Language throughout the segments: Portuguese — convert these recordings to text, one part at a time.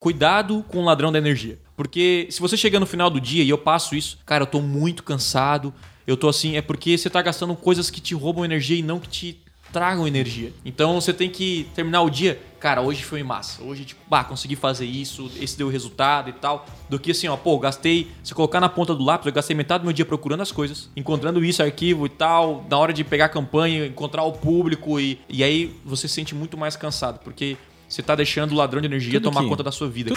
Cuidado com o ladrão da energia. Porque se você chega no final do dia e eu passo isso, cara, eu tô muito cansado, eu tô assim, é porque você tá gastando coisas que te roubam energia e não que te tragam energia. Então você tem que terminar o dia, cara, hoje foi massa. Hoje, tipo, bah, consegui fazer isso, esse deu resultado e tal. Do que assim, ó, pô, gastei, se colocar na ponta do lápis, eu gastei metade do meu dia procurando as coisas, encontrando isso, arquivo e tal, na hora de pegar a campanha, encontrar o público e, e aí você se sente muito mais cansado, porque você tá deixando o ladrão de energia Tudo tomar que- conta da sua vida.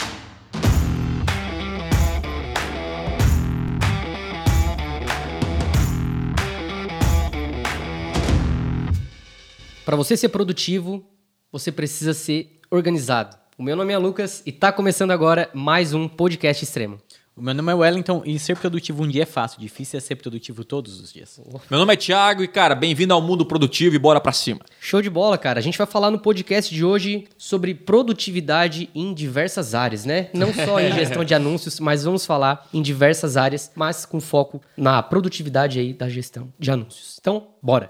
Para você ser produtivo, você precisa ser organizado. O meu nome é Lucas e tá começando agora mais um podcast extremo. O meu nome é Wellington e ser produtivo um dia é fácil, difícil é ser produtivo todos os dias. Meu nome é Thiago e, cara, bem-vindo ao mundo produtivo e bora pra cima. Show de bola, cara. A gente vai falar no podcast de hoje sobre produtividade em diversas áreas, né? Não só em gestão de anúncios, mas vamos falar em diversas áreas, mas com foco na produtividade aí da gestão de anúncios. Então, bora.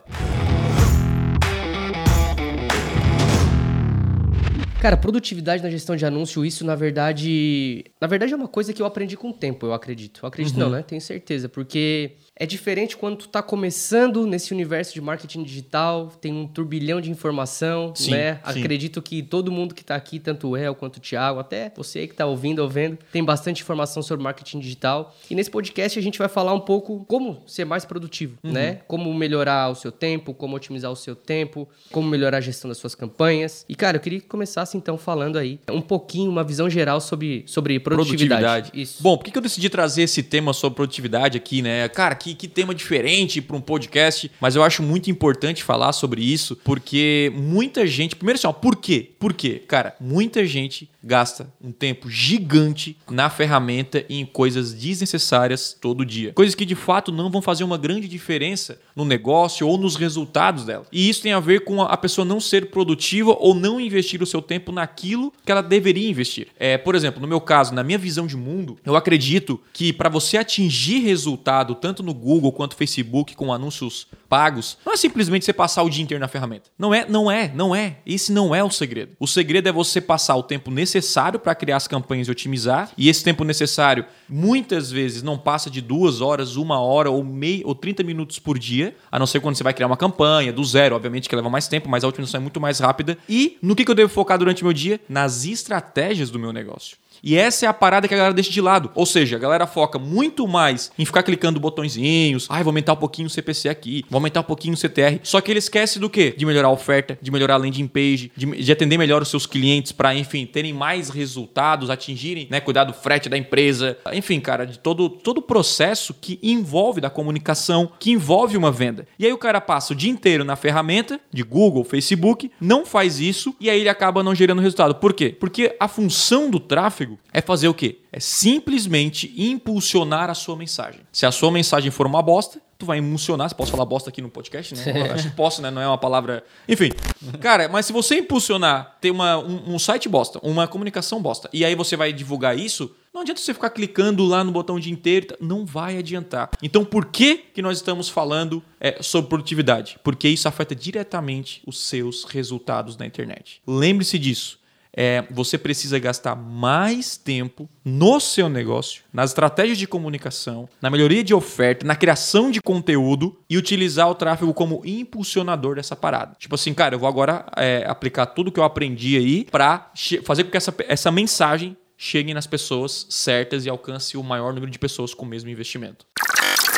Cara, produtividade na gestão de anúncio, isso na verdade. Na verdade é uma coisa que eu aprendi com o tempo, eu acredito. Eu acredito não, né? Tenho certeza. Porque é diferente quando tu tá começando nesse universo de marketing digital, tem um turbilhão de informação, Sim, né? sim. Acredito que todo mundo que tá aqui, tanto o El quanto o Thiago, até você aí que tá ouvindo ou vendo, tem bastante informação sobre marketing digital. E nesse podcast a gente vai falar um pouco como ser mais produtivo, Uhum. né? Como melhorar o seu tempo, como otimizar o seu tempo, como melhorar a gestão das suas campanhas. E, cara, eu queria que começasse então falando aí um pouquinho, uma visão geral sobre, sobre produtividade. Isso. Bom, por que eu decidi trazer esse tema sobre produtividade aqui, né? Cara, que, que tema diferente para um podcast, mas eu acho muito importante falar sobre isso, porque muita gente. Primeiro assim, ó, por quê? Por quê? Cara, muita gente gasta um tempo gigante na ferramenta e em coisas desnecessárias todo dia. Coisas que de fato não vão fazer uma grande diferença no negócio ou nos resultados dela. E isso tem a ver com a pessoa não ser produtiva ou não investir o seu tempo naquilo que ela deveria investir. É, por exemplo, no meu caso, na minha visão de mundo, eu acredito que para você atingir resultado tanto no Google quanto no Facebook com anúncios pagos, não é simplesmente você passar o dia inteiro na ferramenta. Não é, não é, não é. Esse não é o segredo. O segredo é você passar o tempo necessário para criar as campanhas e otimizar. E esse tempo necessário muitas vezes não passa de duas horas, uma hora ou meio ou 30 minutos por dia, a não ser quando você vai criar uma campanha do zero, obviamente que leva mais tempo, mas a otimização é muito mais rápida. E no que que eu devo focar durante o meu dia? Nas estratégias do meu negócio. E essa é a parada que a galera deixa de lado. Ou seja, a galera foca muito mais em ficar clicando botõezinhos. Ai, vou aumentar um pouquinho o CPC aqui, vou aumentar um pouquinho o CTR. Só que ele esquece do quê? De melhorar a oferta, de melhorar a landing page, de, de atender melhor os seus clientes para, enfim, terem mais resultados, atingirem, né, cuidar do frete da empresa. Enfim, cara, de todo todo o processo que envolve da comunicação, que envolve uma venda. E aí o cara passa o dia inteiro na ferramenta de Google, Facebook, não faz isso e aí ele acaba não gerando resultado. Por quê? Porque a função do tráfego é fazer o quê? É simplesmente impulsionar a sua mensagem. Se a sua mensagem for uma bosta, tu vai impulsionar. Você pode falar bosta aqui no podcast, né? Acho que posso, né? Não é uma palavra. Enfim. Cara, mas se você impulsionar, ter uma, um, um site bosta, uma comunicação bosta, e aí você vai divulgar isso, não adianta você ficar clicando lá no botão o dia inteiro, não vai adiantar. Então, por que, que nós estamos falando é, sobre produtividade? Porque isso afeta diretamente os seus resultados na internet. Lembre-se disso. É, você precisa gastar mais tempo no seu negócio, nas estratégias de comunicação, na melhoria de oferta, na criação de conteúdo e utilizar o tráfego como impulsionador dessa parada. Tipo assim, cara, eu vou agora é, aplicar tudo que eu aprendi aí para fazer com que essa, essa mensagem chegue nas pessoas certas e alcance o maior número de pessoas com o mesmo investimento.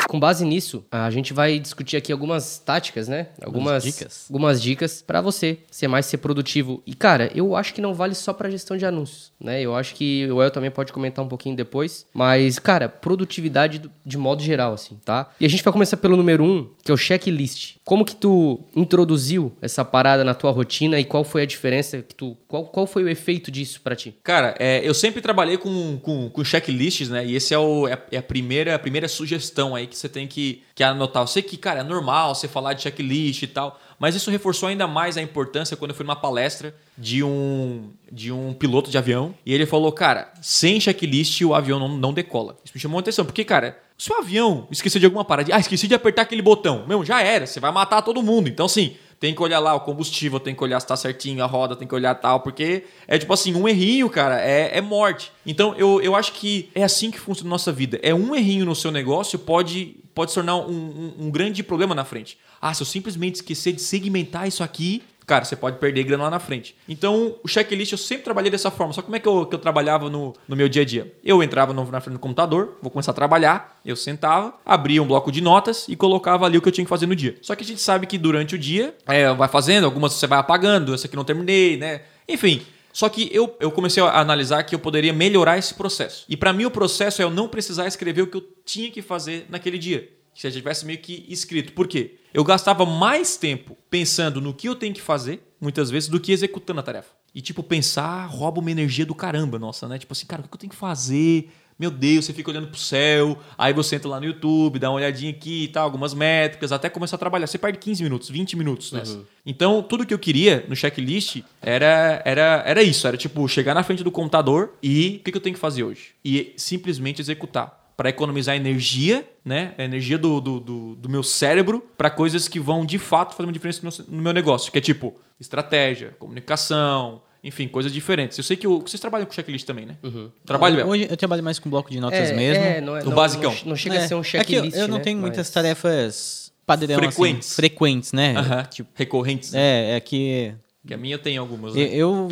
Com base nisso, a gente vai discutir aqui algumas táticas, né? Algumas dicas. Algumas dicas para você ser mais ser produtivo. E cara, eu acho que não vale só para gestão de anúncios, né? Eu acho que o El também pode comentar um pouquinho depois, mas cara, produtividade de modo geral assim, tá? E a gente vai começar pelo número um, que é o checklist. Como que tu introduziu essa parada na tua rotina e qual foi a diferença que tu qual, qual foi o efeito disso para ti? Cara, é, eu sempre trabalhei com, com, com checklists, né? E esse é, o, é, é a, primeira, a primeira sugestão aí que você tem que, que anotar. Eu sei que, cara, é normal você falar de checklist e tal, mas isso reforçou ainda mais a importância quando eu fui numa palestra de um, de um piloto de avião. E ele falou, cara, sem checklist o avião não, não decola. Isso me chamou a atenção, porque, cara, se o avião esquecer de alguma parada, ah, esqueci de apertar aquele botão, meu, já era, você vai matar todo mundo. Então, assim, Tem que olhar lá o combustível, tem que olhar se tá certinho, a roda, tem que olhar tal, porque é tipo assim, um errinho, cara, é, é morte. Então eu, eu acho que é assim que funciona a nossa vida. É um errinho no seu negócio pode, pode se tornar um, um, um grande problema na frente. Ah, se eu simplesmente esquecer de segmentar isso aqui, cara, você pode perder grana lá na frente. Então, o checklist eu sempre trabalhei dessa forma. Só como é que eu, que eu trabalhava no, no meu dia a dia? Eu entrava no, na frente do computador, vou começar a trabalhar, eu sentava, abria um bloco de notas e colocava ali o que eu tinha que fazer no dia. Só que a gente sabe que durante o dia, é, vai fazendo, algumas você vai apagando, essa aqui não terminei, né? Enfim, só que eu, eu comecei a analisar que eu poderia melhorar esse processo. E para mim o processo é eu não precisar escrever o que eu tinha que fazer naquele dia. Se eu tivesse meio que escrito. Por quê? Eu gastava mais tempo pensando no que eu tenho que fazer, muitas vezes, do que executando a tarefa. E, tipo, pensar rouba uma energia do caramba, nossa, né? Tipo assim, cara, o que eu tenho que fazer? Meu Deus, você fica olhando pro céu, aí você entra lá no YouTube, dá uma olhadinha aqui e tal, algumas métricas, até começar a trabalhar. Você perde 15 minutos, 20 minutos nessa. Uhum. Então, tudo que eu queria no checklist era, era, era isso. Era tipo, chegar na frente do computador e o que, que eu tenho que fazer hoje? E simplesmente executar para economizar energia, né? A energia do, do, do, do meu cérebro para coisas que vão de fato fazer uma diferença no, no meu negócio, que é tipo estratégia, comunicação, enfim, coisas diferentes. Eu sei que o, vocês trabalham com checklist também, né? Uhum. Trabalho mesmo. Hoje eu trabalho mais com bloco de notas é, mesmo. É, não é, o basicão. Não, não chega é. a ser um checklist. É eu, eu não né? tenho Mas... muitas tarefas padrão frequentes, assim, frequentes né? Uhum. Tipo, Recorrentes. É, é que que a minha tem algumas. Né? Eu, eu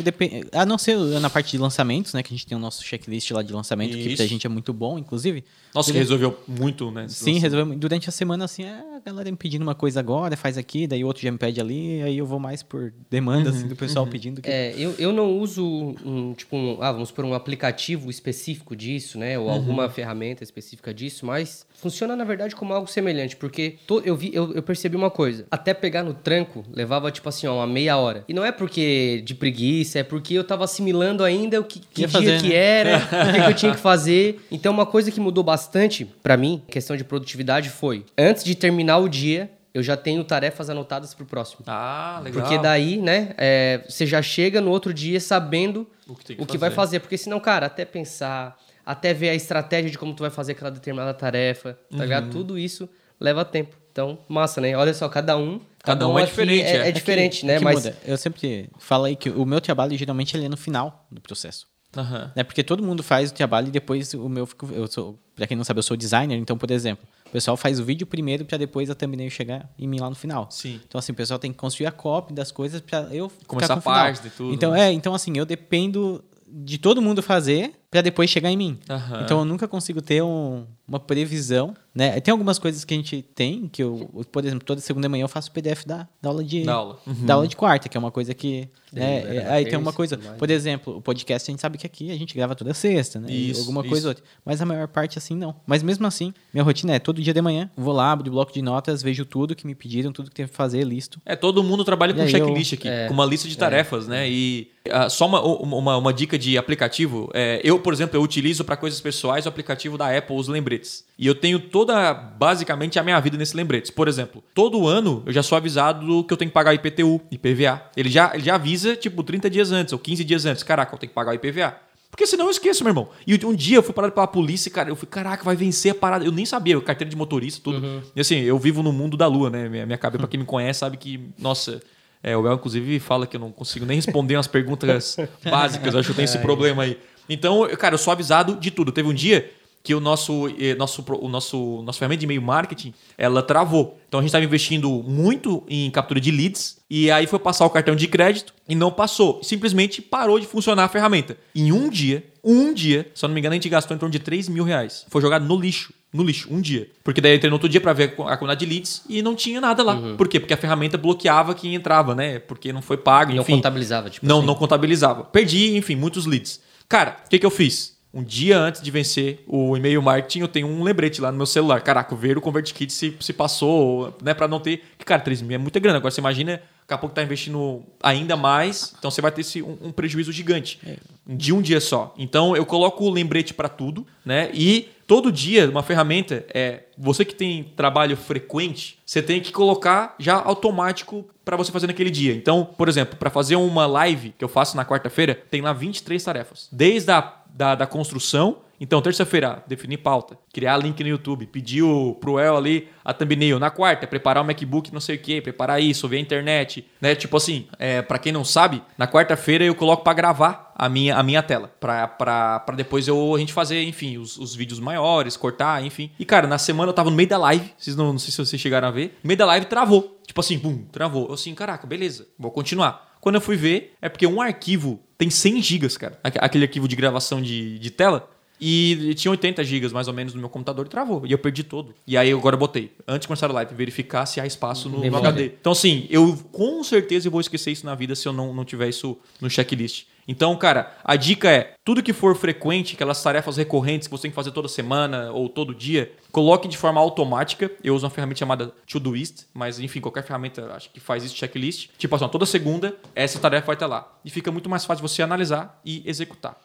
a não ser na parte de lançamentos, né? Que a gente tem o nosso checklist lá de lançamento, Isso. que pra gente é muito bom, inclusive. Nossa, que resolveu muito, né? Sim, resolveu. Durante a semana, assim, é, a galera me pedindo uma coisa agora, faz aqui, daí outro já me pede ali, aí eu vou mais por demanda, uhum, assim, do pessoal uhum. pedindo. Que... É, eu, eu não uso um, tipo, um, ah, vamos por um aplicativo específico disso, né? Ou uhum. alguma ferramenta específica disso, mas funciona, na verdade, como algo semelhante, porque to, eu, vi, eu, eu percebi uma coisa. Até pegar no tranco, levava, tipo assim, ó, uma meia hora. E não é porque de preguiça, é porque eu tava assimilando ainda o que, que dia fazer, que né? era, o que, que eu tinha que fazer. Então, uma coisa que mudou bastante para mim, questão de produtividade, foi antes de terminar o dia, eu já tenho tarefas anotadas para o próximo. Ah, legal. Porque daí, né, é, você já chega no outro dia sabendo o que, o que vai fazer. Porque senão, cara, até pensar, até ver a estratégia de como tu vai fazer aquela determinada tarefa, tá uhum. ligado? Tudo isso leva tempo. Então, massa, né? Olha só, cada um. Cada, cada um, um é diferente. É, é, é diferente, que, né? Mas muda. eu sempre falo aí que o meu trabalho geralmente ele é no final do processo. Uhum. Né? Porque todo mundo faz o trabalho e depois o meu. Eu sou, pra quem não sabe, eu sou designer, então, por exemplo, o pessoal faz o vídeo primeiro para depois a thumbnail chegar em mim lá no final. Sim. Então, assim, o pessoal tem que construir a copy das coisas para eu começar a parte de tudo. Então, né? é, então, assim, eu dependo de todo mundo fazer para depois chegar em mim. Uhum. Então eu nunca consigo ter um, uma previsão, né? Tem algumas coisas que a gente tem que eu, por exemplo, toda segunda manhã eu faço PDF da, da aula de da aula. Uhum. da aula de quarta, que é uma coisa que, né? É, aí tem uma coisa, por exemplo, o podcast a gente sabe que aqui a gente grava toda sexta, né? Isso, alguma isso. coisa outra. Mas a maior parte assim não. Mas mesmo assim, minha rotina é todo dia de manhã, vou lá, abro o bloco de notas, vejo tudo que me pediram, tudo que tem que fazer, listo. É, todo mundo trabalha com checklist eu, aqui, é, com uma lista de tarefas, é, né? E uh, só uma, uma, uma, dica de aplicativo, é, eu, por exemplo, eu utilizo para coisas pessoais o aplicativo da Apple, os lembretes. E eu tenho toda, basicamente, a minha vida nesses lembretes. Por exemplo, todo ano eu já sou avisado do que eu tenho que pagar IPTU, IPVA. Ele já, ele já avisa, tipo, 30 dias antes ou 15 dias antes. Caraca, eu tenho que pagar o IPVA. Porque senão eu esqueço, meu irmão. E um dia eu fui parado pela polícia, cara, eu fui, caraca, vai vencer a parada. Eu nem sabia, carteira de motorista, tudo. Uhum. E assim, eu vivo no mundo da lua, né? Minha, minha cabeça, pra quem me conhece, sabe que, nossa, é, o El, inclusive, fala que eu não consigo nem responder umas perguntas básicas. Eu acho que eu tenho esse problema aí. Então, cara, eu sou avisado de tudo. Teve um dia que o nosso, eh, nosso, o nosso, nosso ferramenta de e-mail marketing, ela travou. Então a gente estava investindo muito em captura de leads e aí foi passar o cartão de crédito e não passou. Simplesmente parou de funcionar a ferramenta. Em um dia, um dia, se eu não me engano, a gente gastou em torno de 3 mil reais. Foi jogado no lixo. No lixo, um dia. Porque daí eu entrei no outro dia para ver a quantidade de leads e não tinha nada lá. Uhum. Por quê? Porque a ferramenta bloqueava quem entrava, né? Porque não foi pago, Não enfim. contabilizava, tipo Não, assim. não contabilizava. Perdi, enfim, muitos leads. Cara, o que, que eu fiz? Um dia antes de vencer o e-mail marketing, eu tenho um lembrete lá no meu celular. Caraca, ver o ConvertKit se, se passou, né? Pra não ter. Que, cara, 3 mil é muita grana. Agora você imagina, daqui a pouco tá investindo ainda mais. Então você vai ter esse, um, um prejuízo gigante. De um dia só. Então eu coloco o lembrete para tudo, né? E todo dia, uma ferramenta, é você que tem trabalho frequente, você tem que colocar já automático para você fazer naquele dia. Então, por exemplo, para fazer uma live que eu faço na quarta-feira, tem lá 23 tarefas. Desde a da, da construção Então, terça-feira, definir pauta, criar link no YouTube, pedir pro El ali a thumbnail. Na quarta, preparar o MacBook, não sei o que, preparar isso, ver a internet, né? Tipo assim, é, para quem não sabe, na quarta-feira eu coloco para gravar a minha, a minha tela, pra, pra, pra depois eu, a gente fazer, enfim, os, os vídeos maiores, cortar, enfim. E, cara, na semana eu tava no meio da live, vocês não, não sei se vocês chegaram a ver, no meio da live travou. Tipo assim, bum, travou. Eu assim, caraca, beleza, vou continuar. Quando eu fui ver, é porque um arquivo tem 100 gigas, cara. Aquele arquivo de gravação de, de tela. E tinha 80 gigas mais ou menos no meu computador e travou. E eu perdi todo. E aí agora eu botei, antes de começar a live, verificar se há espaço no, no HD. Então, assim, eu com certeza vou esquecer isso na vida se eu não, não tiver isso no checklist. Então, cara, a dica é: tudo que for frequente, aquelas tarefas recorrentes que você tem que fazer toda semana ou todo dia, coloque de forma automática. Eu uso uma ferramenta chamada Todoist, mas enfim, qualquer ferramenta acho que faz isso checklist. Tipo assim, toda segunda essa tarefa vai estar lá. E fica muito mais fácil você analisar e executar.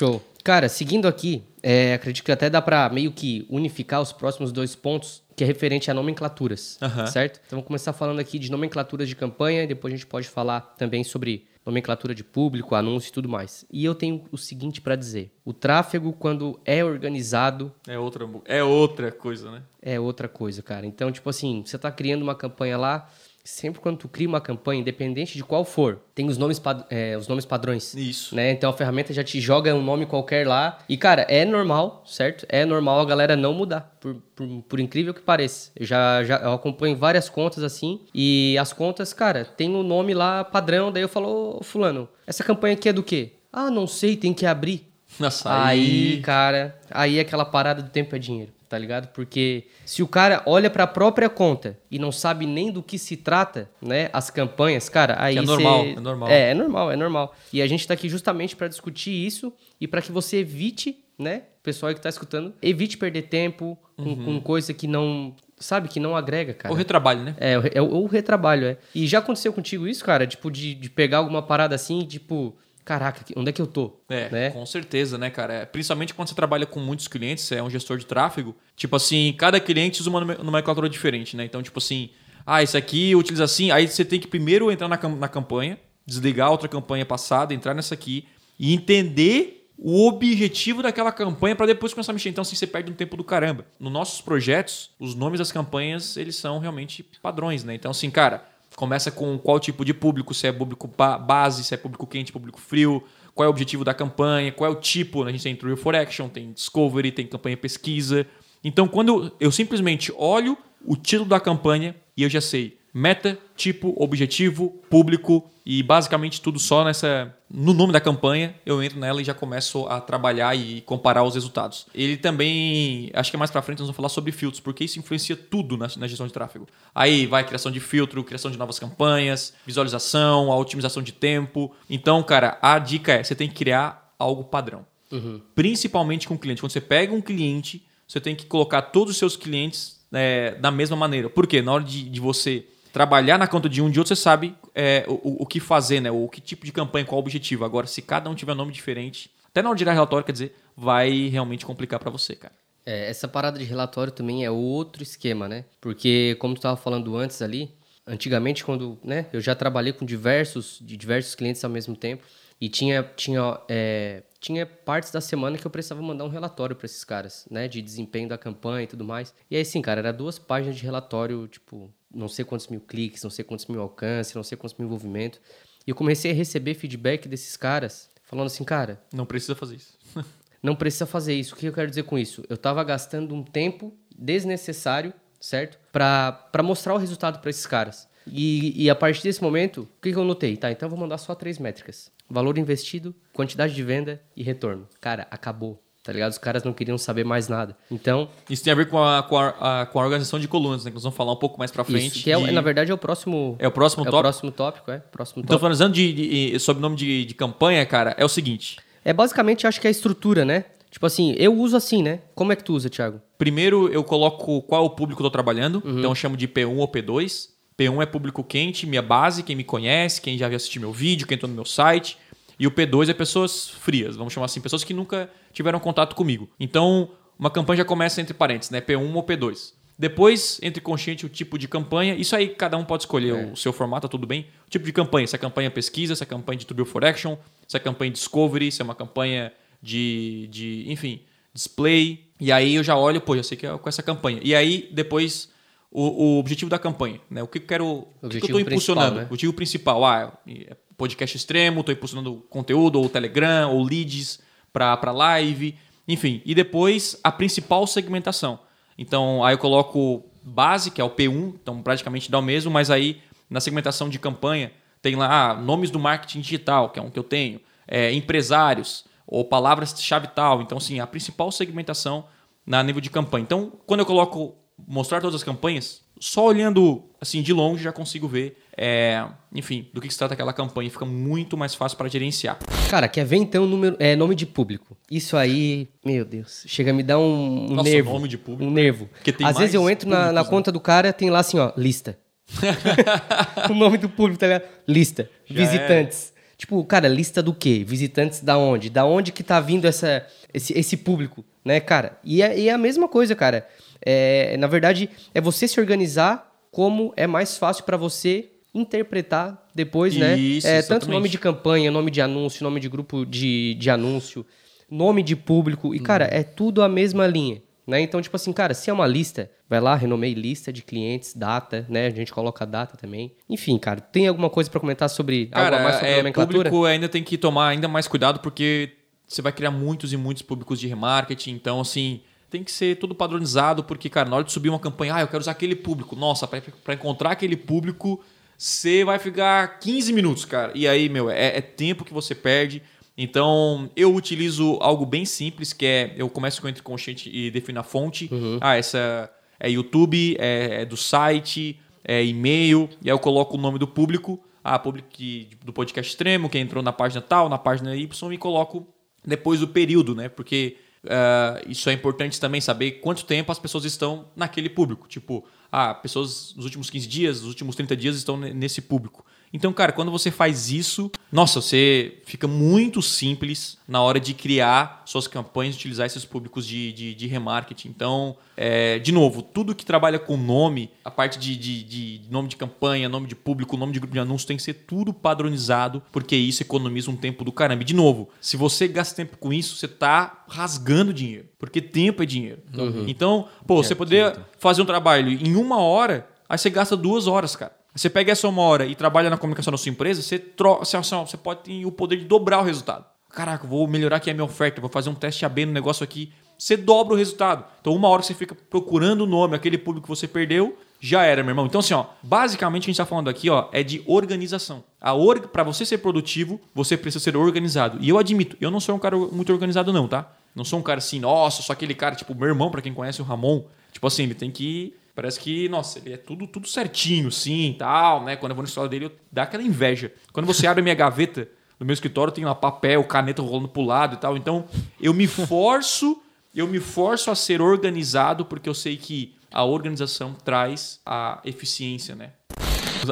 Show. Cara, seguindo aqui, é, acredito que até dá para meio que unificar os próximos dois pontos, que é referente a nomenclaturas, uhum. certo? Então vamos começar falando aqui de nomenclaturas de campanha, e depois a gente pode falar também sobre nomenclatura de público, anúncio e tudo mais. E eu tenho o seguinte para dizer: o tráfego, quando é organizado. É outra, é outra coisa, né? É outra coisa, cara. Então, tipo assim, você está criando uma campanha lá, sempre quando tu cria uma campanha, independente de qual for, tem os nomes, é, os nomes padrões. Isso. Né? Então a ferramenta já te joga um nome qualquer lá. E, cara, é normal, certo? É normal a galera não mudar, por, por, por incrível que pareça. Eu já, já eu acompanho várias contas assim, e as contas, cara, tem o um nome lá padrão, daí eu falo, oh, fulano, essa campanha aqui é do quê? Ah, não sei, tem que abrir. Nossa, aí... aí, cara, aí aquela parada do tempo é dinheiro tá ligado? Porque se o cara olha para a própria conta e não sabe nem do que se trata, né, as campanhas, cara, aí é normal, cê... é normal. É, é normal, é normal. E a gente tá aqui justamente para discutir isso e para que você evite, né, pessoal que tá escutando, evite perder tempo com, uhum. com coisa que não sabe, que não agrega, cara. O retrabalho, né? É, é o, o retrabalho, é. E já aconteceu contigo isso, cara? Tipo, de, de pegar alguma parada assim, tipo, caraca, onde é que eu tô? É, né? com certeza, né, cara? É, principalmente quando você trabalha com muitos clientes, você é um gestor de tráfego, tipo assim, cada cliente usa uma nomenclatura diferente, né? Então, tipo assim, ah, esse aqui utiliza assim, aí você tem que primeiro entrar na, na campanha, desligar a outra campanha passada, entrar nessa aqui e entender o objetivo daquela campanha para depois começar a mexer. Então, assim, você perde um tempo do caramba. Nos nossos projetos, os nomes das campanhas, eles são realmente padrões, né? Então, assim, cara, Começa com qual tipo de público, se é público base, se é público quente, público frio, qual é o objetivo da campanha, qual é o tipo. Né? A gente tem Trial for Action, tem Discovery, tem campanha pesquisa. Então, quando eu simplesmente olho o título da campanha e eu já sei meta, tipo, objetivo, público e basicamente tudo só nessa no nome da campanha, eu entro nela e já começo a trabalhar e comparar os resultados. Ele também, acho que mais para frente nós vamos falar sobre filtros, porque isso influencia tudo na, na, gestão de tráfego. Aí vai criação de filtro, criação de novas campanhas, visualização, a otimização de tempo. Então, cara, a dica é, você tem que criar algo padrão. Uhum. Principalmente com o cliente. Quando você pega um cliente, você tem que colocar todos os seus clientes é, da mesma maneira. Por quê? Na hora de, de você trabalhar na conta de um de outro, você sabe é, o, o que fazer, né? O que tipo de campanha, qual o objetivo. Agora, se cada um tiver nome diferente, até na hora de tirar relatório, quer dizer, vai realmente complicar para você, cara. É, essa parada de relatório também é outro esquema, né? Porque, como tu estava falando antes ali, antigamente, quando né, eu já trabalhei com diversos, diversos clientes ao mesmo tempo, e tinha, tinha, é, tinha partes da semana que eu precisava mandar um relatório para esses caras, né? De desempenho da campanha e tudo mais. E aí, sim, cara, era duas páginas de relatório, tipo, não sei quantos mil cliques, não sei quantos mil alcance, não sei quantos mil envolvimento. E eu comecei a receber feedback desses caras falando assim, cara. Não precisa fazer isso. não precisa fazer isso. O que eu quero dizer com isso? Eu estava gastando um tempo desnecessário, certo? Para mostrar o resultado para esses caras. E, e, a partir desse momento, o que, que eu notei? Tá, então eu vou mandar só três métricas: valor investido, quantidade de venda e retorno. Cara, acabou tá ligado? Os caras não queriam saber mais nada. Então... Isso tem a ver com a, com a, a com a organização de colunas, né? Que nós vamos falar um pouco mais pra frente. Isso, que é, de... na verdade é o próximo... É o próximo é tópico? É o próximo tópico, é. Próximo então, falando de, de, sobre o nome de, de campanha, cara, é o seguinte... É basicamente, acho que é a estrutura, né? Tipo assim, eu uso assim, né? Como é que tu usa, Thiago? Primeiro, eu coloco qual o público que eu tô trabalhando. Uhum. Então, eu chamo de P1 ou P2. P1 é público quente, minha base, quem me conhece, quem já viu assistir meu vídeo, quem entrou no meu site. E o P2 é pessoas frias, vamos chamar assim, pessoas que nunca tiveram contato comigo. Então, uma campanha já começa entre parênteses, né? P1 ou P2. Depois, entre consciente o tipo de campanha. Isso aí cada um pode escolher é. o seu formato, tá tudo bem. O tipo de campanha, se é campanha pesquisa, se é campanha de Turbio for Action, se é campanha Discovery, se é uma campanha de, de enfim, display. E aí eu já olho, pô, já sei que é com essa campanha. E aí depois o, o objetivo da campanha, né? O que eu quero, o que, que eu estou impulsionando? né? O objetivo principal, ah, é podcast extremo, estou impulsionando conteúdo, ou Telegram, ou leads para live, enfim. E depois a principal segmentação. Então, aí eu coloco base, que é o P1, então praticamente dá o mesmo, mas aí na segmentação de campanha tem lá ah, nomes do marketing digital, que é um que eu tenho, é, empresários, ou palavras-chave tal. Então, assim, a principal segmentação na nível de campanha. Então, quando eu coloco mostrar todas as campanhas, só olhando assim de longe já consigo ver, é, enfim, do que, que se trata aquela campanha. Fica muito mais fácil para gerenciar. Cara, quer ver então número, é, nome de público? Isso aí, meu Deus, chega a me dar um, um Nossa, nervo. nome de público. Um nervo. Às vezes eu entro na, na públicos, né? conta do cara, tem lá assim, ó, lista. o nome do público, tá ligado? Lista. Já Visitantes. Tipo, cara, lista do quê? Visitantes da onde? Da onde que tá vindo essa, esse, esse público, né, cara? E é, e é a mesma coisa, cara. É, na verdade, é você se organizar como é mais fácil para você interpretar depois, né? Isso, É, tanto nome de campanha, nome de anúncio, nome de grupo de, de anúncio, nome de público. E, cara, é tudo a mesma linha. Né? Então, tipo assim, cara, se é uma lista, vai lá, renomei lista de clientes, data, né? A gente coloca a data também. Enfim, cara, tem alguma coisa para comentar sobre algo Cara, mais sobre é, nomenclatura? público ainda tem que tomar ainda mais cuidado porque você vai criar muitos e muitos públicos de remarketing. Então, assim, tem que ser tudo padronizado porque, cara, na hora de subir uma campanha, ah, eu quero usar aquele público. Nossa, para encontrar aquele público, você vai ficar 15 minutos, cara. E aí, meu, é, é tempo que você perde. Então, eu utilizo algo bem simples, que é eu começo com o entre consciente e defino a fonte. Ah, essa é YouTube, é, é do site, é e-mail, e aí eu coloco o nome do público, ah, público que- do podcast extremo, que entrou na página tal, na página Y, e coloco depois o período, né? Porque ah, isso é importante também saber quanto tempo as pessoas estão naquele público. Tipo, ah, pessoas nos últimos 15 dias, nos últimos 30 dias estão ne- nesse público. Então, cara, quando você faz isso, nossa, você fica muito simples na hora de criar suas campanhas, utilizar esses públicos de, de, de remarketing. Então, é, de novo, tudo que trabalha com nome, a parte de, de, de nome de campanha, nome de público, nome de grupo de anúncio, tem que ser tudo padronizado, porque isso economiza um tempo do caramba. E, de novo, se você gasta tempo com isso, você tá rasgando dinheiro, porque tempo é dinheiro. Então, pô, você poderia fazer um trabalho em uma hora, aí você gasta duas horas, cara. Você pega essa uma hora e trabalha na comunicação da sua empresa, você, tro você, assim, você pode ter o poder de dobrar o resultado. Caraca, vou melhorar aqui a minha oferta, vou fazer um teste AB no negócio aqui. Você dobra o resultado. Então, uma hora você fica procurando o nome, aquele público que você perdeu, já era, meu irmão. Então, assim, ó, basicamente a gente está falando aqui ó, é de organização. A org... Para você ser produtivo, você precisa ser organizado. E eu admito, eu não sou um cara muito organizado, não, tá? Não sou um cara assim, nossa, sou aquele cara, tipo, meu irmão, para quem conhece o Ramon, tipo assim, ele tem que Parece que, nossa, ele é tudo, tudo certinho, sim, tal, né? Quando eu vou no escritório dele, eu- dá aquela inveja. Quando você abre a minha gaveta no meu escritório, tem lá papel, caneta rolando pro lado e tal. Então, eu me forço, eu me forço a ser organizado, porque eu sei que a organização traz a eficiência, né?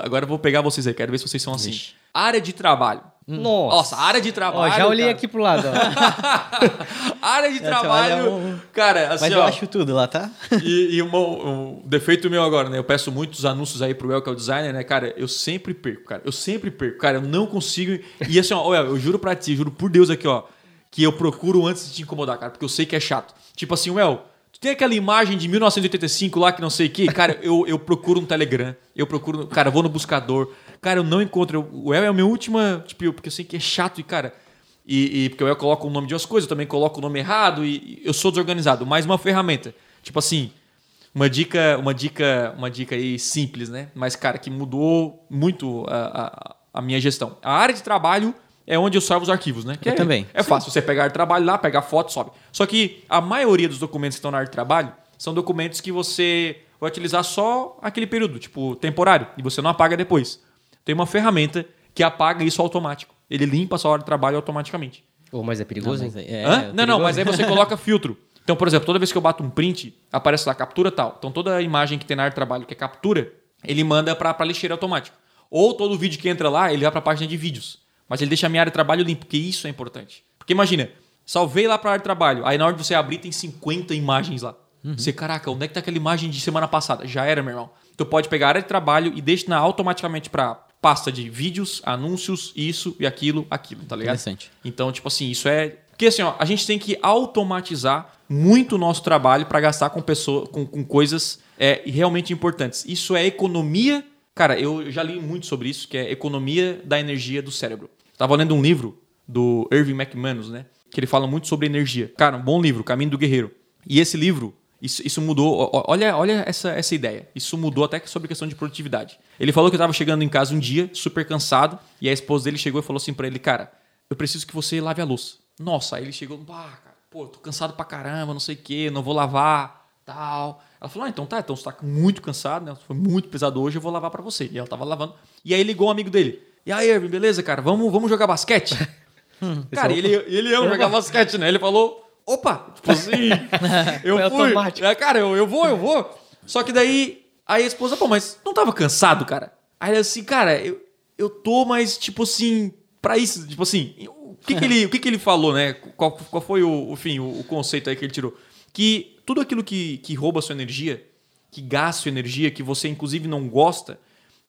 Agora eu vou pegar vocês aí, quero ver se vocês são assim. Vixe. Área de trabalho. Nossa. Nossa, área de Ó, trabalho. já olhei cara. aqui pro lado, ó. área de trabalho. Cara, assim, Mas eu ó. acho tudo lá, tá? E, e uma- um defeito meu agora, né? Eu peço muitos anúncios aí pro El, que é o designer, né? Cara, eu sempre perco, cara. Eu sempre perco. Cara, eu não consigo. E assim, ó, olha, eu juro pra ti, juro por Deus aqui, ó, que eu procuro antes de te incomodar, cara, porque eu sei que é chato. Tipo assim, El, tu tem aquela imagem de 1985 lá que não sei o quê? Cara, eu, eu procuro um Telegram. Eu procuro. Cara, vou no buscador. Cara, eu não encontro. o El é a minha última. Tipo, porque eu sei que é chato e, cara. E, e porque eu coloco o nome de umas coisas, eu também coloco o nome errado e, e eu sou desorganizado. Mais uma ferramenta. Tipo assim, uma dica, uma dica, uma dica aí simples, né? Mas, cara, que mudou muito a, a, a minha gestão. A área de trabalho é onde eu salvo os arquivos, né? Que Eu é, também. É fácil. Você pegar trabalho lá, pegar foto, sobe. Só que a maioria dos documentos que estão na área de trabalho são documentos que você vai utilizar só aquele período, tipo, temporário, e você não apaga depois. Tem uma ferramenta que apaga isso automático. Ele limpa a sua hora de trabalho automaticamente. Ô, mas é perigoso, Não, mas hein? é- Hã? é não, não, perigoso. mas aí você coloca filtro. Então, por exemplo, toda vez que eu bato um print, aparece lá captura tal. Então, toda a imagem que tem na área de trabalho que é captura, ele manda para a lixeira automático. Ou todo vídeo que entra lá, ele vai para a página de vídeos. Mas ele deixa a minha área de trabalho limpa, porque isso é importante. Porque imagina, salvei lá para a área de trabalho, aí na hora de você abrir tem 50 imagens lá. Você, caraca, onde é que tá aquela imagem de semana passada? Já era, meu irmão. Tu pode pegar a área de trabalho e destinar automaticamente para pasta de vídeos, anúncios, isso e aquilo, aquilo, tá ligado? Interessante. Então, tipo assim, isso é Porque assim, ó, a gente tem que automatizar muito o nosso trabalho para gastar com, pessoa, com, com coisas é, realmente importantes. Isso é economia. Cara, eu já li muito sobre isso, que é economia da energia do cérebro. Tava lendo um livro do Irving McManus, né? Que ele fala muito sobre energia. Cara, um bom livro, Caminho do Guerreiro. E esse livro, isso, isso mudou. Olha, olha essa, essa ideia. Isso mudou até sobre questão de produtividade. Ele falou que estava chegando em casa um dia, super cansado, e a esposa dele chegou e falou assim para ele: Cara, eu preciso que você lave a louça. Nossa, aí ele chegou, ah, cara, pô, tô cansado pra caramba, não sei o quê, não vou lavar, tal. Ela falou: ah, então tá, então você tá muito cansado, né? Foi muito pesado hoje, eu vou lavar para você. E ela tava lavando. E aí ligou um amigo dele. E aí, Irving, beleza, cara? Vamos, vamos jogar basquete? Hum, cara, ele, ele ama jogar basquete, né? Ele falou, opa, tipo assim, eu Foi fui. É, cara, eu, eu vou, eu vou. Só que daí, aí a esposa, pô, mas não tava cansado, cara? Aí ele assim, cara, eu, eu tô, mas tipo assim, pra isso, tipo assim, o que que ele, o que que ele falou, né? Qual, qual foi o, o fim, o, o conceito aí que ele tirou? Que tudo aquilo que, que rouba sua energia, que gasta sua energia, que você inclusive não gosta,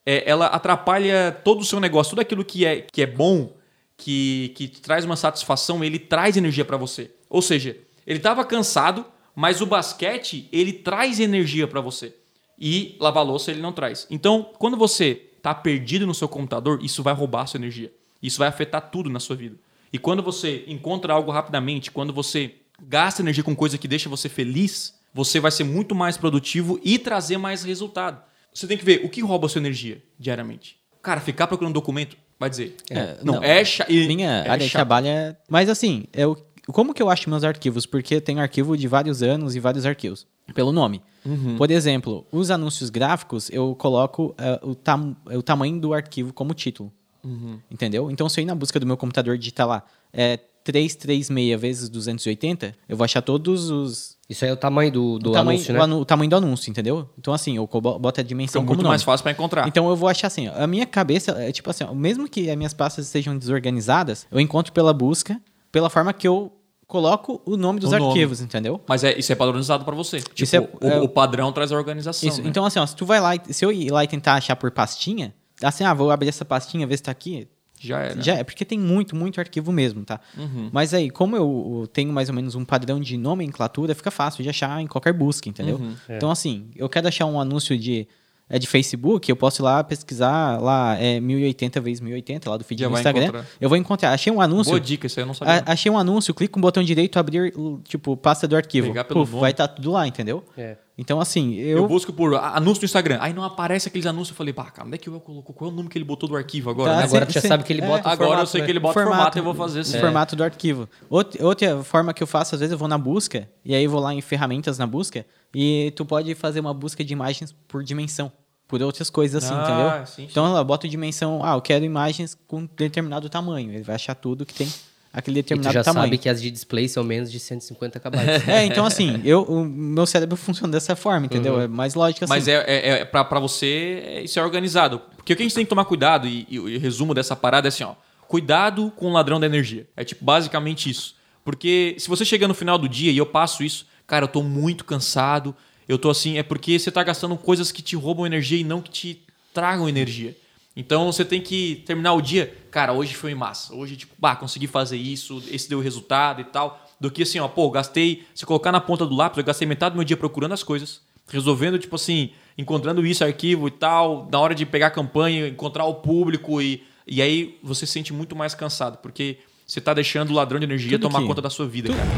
é, ela atrapalha todo o seu negócio. Tudo aquilo que é, que é bom, que, que traz uma satisfação, ele traz energia para você. Ou seja, ele estava cansado, mas o basquete, ele traz energia para você. E lavar louça ele não traz. Então, quando você está perdido no seu computador, isso vai roubar a sua energia. Isso vai afetar tudo na sua vida. E quando você encontra algo rapidamente, quando você gasta energia com coisa que deixa você feliz, você vai ser muito mais produtivo e trazer mais resultado. Você tem que ver o que rouba a sua energia diariamente. Cara, ficar procurando documento vai dizer. É, não, não. é chato. Minha é área de trabalho é. Mas assim, eu, como que eu acho meus arquivos? Porque tenho arquivo de vários anos e vários arquivos. Pelo nome. Uhum. Por exemplo, os anúncios gráficos, eu coloco eh, o, tam, o tamanho do arquivo como título. Uhum. Entendeu? Então, se eu ir na busca do meu computador digitar lá é, 336 vezes 280, eu vou achar todos os. Isso aí é o tamanho do, do o, tamanho, anúncio, o né? anu- o tamanho do anúncio, entendeu? Então, assim, eu boto a dimensão Então, como muito nome. mais fácil para encontrar. Então eu vou achar assim, ó, a minha cabeça é tipo assim, ó, mesmo que as minhas pastas estejam desorganizadas, eu encontro pela busca, pela forma que eu coloco o nome dos O nome. arquivos, entendeu? Mas é, isso é padronizado para você. Tipo, Isso é- o, é- o padrão traz a organização. Isso. né? Então assim, ó, se tu vai lá, e- se eu ir lá e tentar achar por pastinha, assim, ah, vou abrir essa pastinha, ver se tá aqui, já era. já é, porque tem muito, muito arquivo mesmo, tá? Uhum. Mas aí, como eu tenho mais ou menos um padrão de nomenclatura, fica fácil de achar em qualquer busca, entendeu? Uhum. Então, assim, eu quero achar um anúncio de, é de Facebook, eu posso ir lá pesquisar lá, é 1080 vezes 1080, lá do feed Já do Instagram. encontrar. Eu vou encontrar. Achei um anúncio. Boa dica, isso aí eu não sabia. a- achei um anúncio, clico com o botão direito, abrir, tipo, pasta do arquivo. Pegar pelo Puf, nome. vai estar tudo lá, entendeu? É. Então, assim, eu... eu. busco por anúncio no Instagram. Aí não aparece aqueles anúncios. Eu falei, pá, cara, onde é que eu colocou? Qual é o nome que ele botou do arquivo agora? Tá, né? Agora sim, tu já sim. sabe que ele É. bota o Agora eu formato, sei né? que ele bota o formato e eu vou fazer. O formato do arquivo. Outra, outra forma que eu faço, às vezes eu vou na busca, e aí eu vou lá em ferramentas na busca, e tu pode fazer uma busca de imagens por dimensão. Por outras coisas assim, Ah, entendeu? sim, sim. Então eu boto dimensão, ah, eu quero imagens com determinado tamanho. Ele vai achar tudo que tem aquele E tu determinado já tamanho. sabe que as de display são menos de 150 KB. É, então assim, eu, o meu cérebro funciona dessa forma, entendeu? É mais lógico assim. Mas é, é, é pra, pra você, isso é organizado. Porque o que a gente tem que tomar cuidado, e, e o resumo dessa parada é assim, ó. Cuidado com o ladrão da energia. É tipo basicamente isso. Porque se você chega no final do dia e eu passo isso, cara, eu tô muito cansado, eu tô assim, é porque você tá gastando coisas que te roubam energia e não que te tragam energia. Então você tem que terminar o dia, cara, hoje foi massa. Hoje, tipo, bah, consegui fazer isso, esse deu resultado e tal. Do que assim, ó, pô, gastei, se colocar na ponta do lápis, eu gastei metade do meu dia procurando as coisas, resolvendo, tipo assim, encontrando isso, arquivo e tal, na hora de pegar a campanha, encontrar o público e, e aí você se sente muito mais cansado, porque você tá deixando o ladrão de energia Tudo tomar que- conta da sua vida, cara.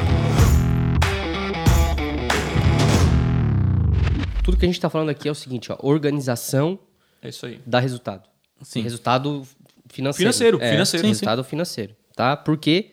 Tudo que a gente tá falando aqui é o seguinte, ó, organização É isso aí. dá resultado. Sim. Resultado financeiro. Financeiro, É, financeiro. Sim, resultado financeiro, tá? Porque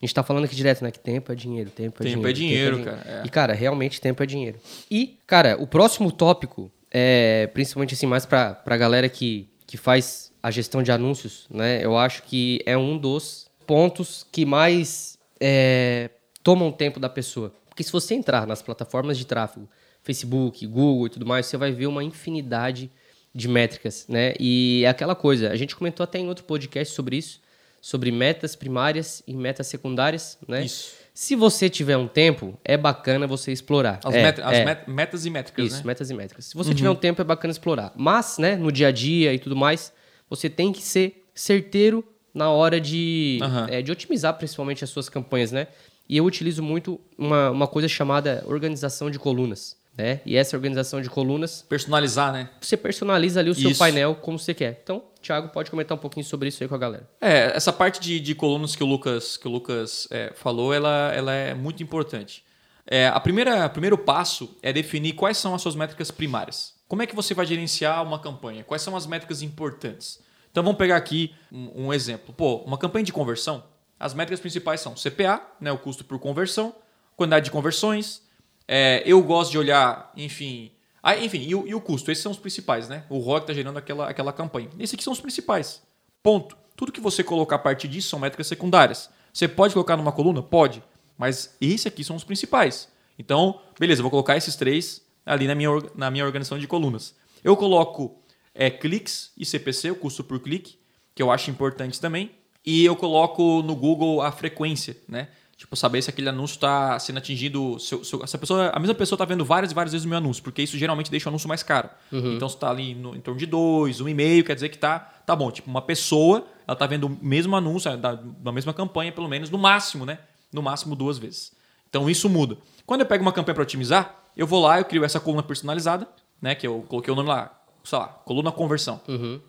a gente tá falando aqui direto, né? Que tempo é dinheiro, tempo é Tempo dinheiro. é dinheiro, cara, é. E, cara, realmente tempo é dinheiro. E, cara, o próximo tópico é, principalmente assim, mais pra, pra galera que, que faz a gestão de anúncios, né? Eu acho que é um dos pontos que mais é, tomam tempo da pessoa. Porque se você entrar nas plataformas de tráfego, Facebook, Google e tudo mais, você vai ver uma infinidade de métricas, né? E é aquela coisa, a gente comentou até em outro podcast sobre isso, sobre metas primárias e metas secundárias, né? Isso. Se você tiver um tempo, é bacana você explorar. As, É, met- as é. met- metas e métricas, Isso, né? metas e métricas. Se você tiver um tempo, é bacana explorar. Mas, né, no dia a dia e tudo mais, você tem que ser certeiro na hora de, Aham. é, de otimizar principalmente as suas campanhas, né? E eu utilizo muito uma, uma coisa chamada organização de colunas, né? E essa organização de colunas, Personalizar, né? você personaliza ali o seu Isso. painel como você quer. Então, Thiago pode comentar um pouquinho sobre isso aí com a galera. É, essa parte de, de colunas que o Lucas, que o Lucas é, falou, ela, ela é muito importante. É, a primeira, o primeiro passo é definir quais são as suas métricas primárias. Como é que você vai gerenciar uma campanha? Quais são as métricas importantes? Então vamos pegar aqui um, um exemplo. Pô, uma campanha de conversão, as métricas principais são CPA, né, o custo por conversão, quantidade de conversões. É, eu gosto de olhar, enfim. Ah, enfim, e o, e o custo? Esses são os principais, né? O ROI que está gerando aquela, aquela campanha. Esses aqui são os principais. Ponto. Tudo que você colocar a partir disso são métricas secundárias. Você pode colocar numa coluna? Pode. Mas esses aqui são os principais. Então, beleza, vou colocar esses três ali na minha, na minha organização de colunas. Eu coloco é, cliques e CPC, o custo por clique, que eu acho importante também. E eu coloco no Google a frequência, né? Tipo, saber se aquele anúncio está sendo atingido. Se, se se a, pessoa, a mesma pessoa está vendo várias e várias vezes o meu anúncio, porque isso geralmente deixa o anúncio mais caro. Então, se está ali no- em torno de dois, um e meio, quer dizer que tá, tá bom. Tipo, uma pessoa, ela tá vendo o mesmo anúncio, da, da mesma campanha, pelo menos, no máximo, né? No máximo duas vezes. Então, isso muda. Quando eu pego uma campanha para otimizar, eu vou lá, eu crio essa coluna personalizada, né? Que eu coloquei o nome lá, sei lá, coluna conversão.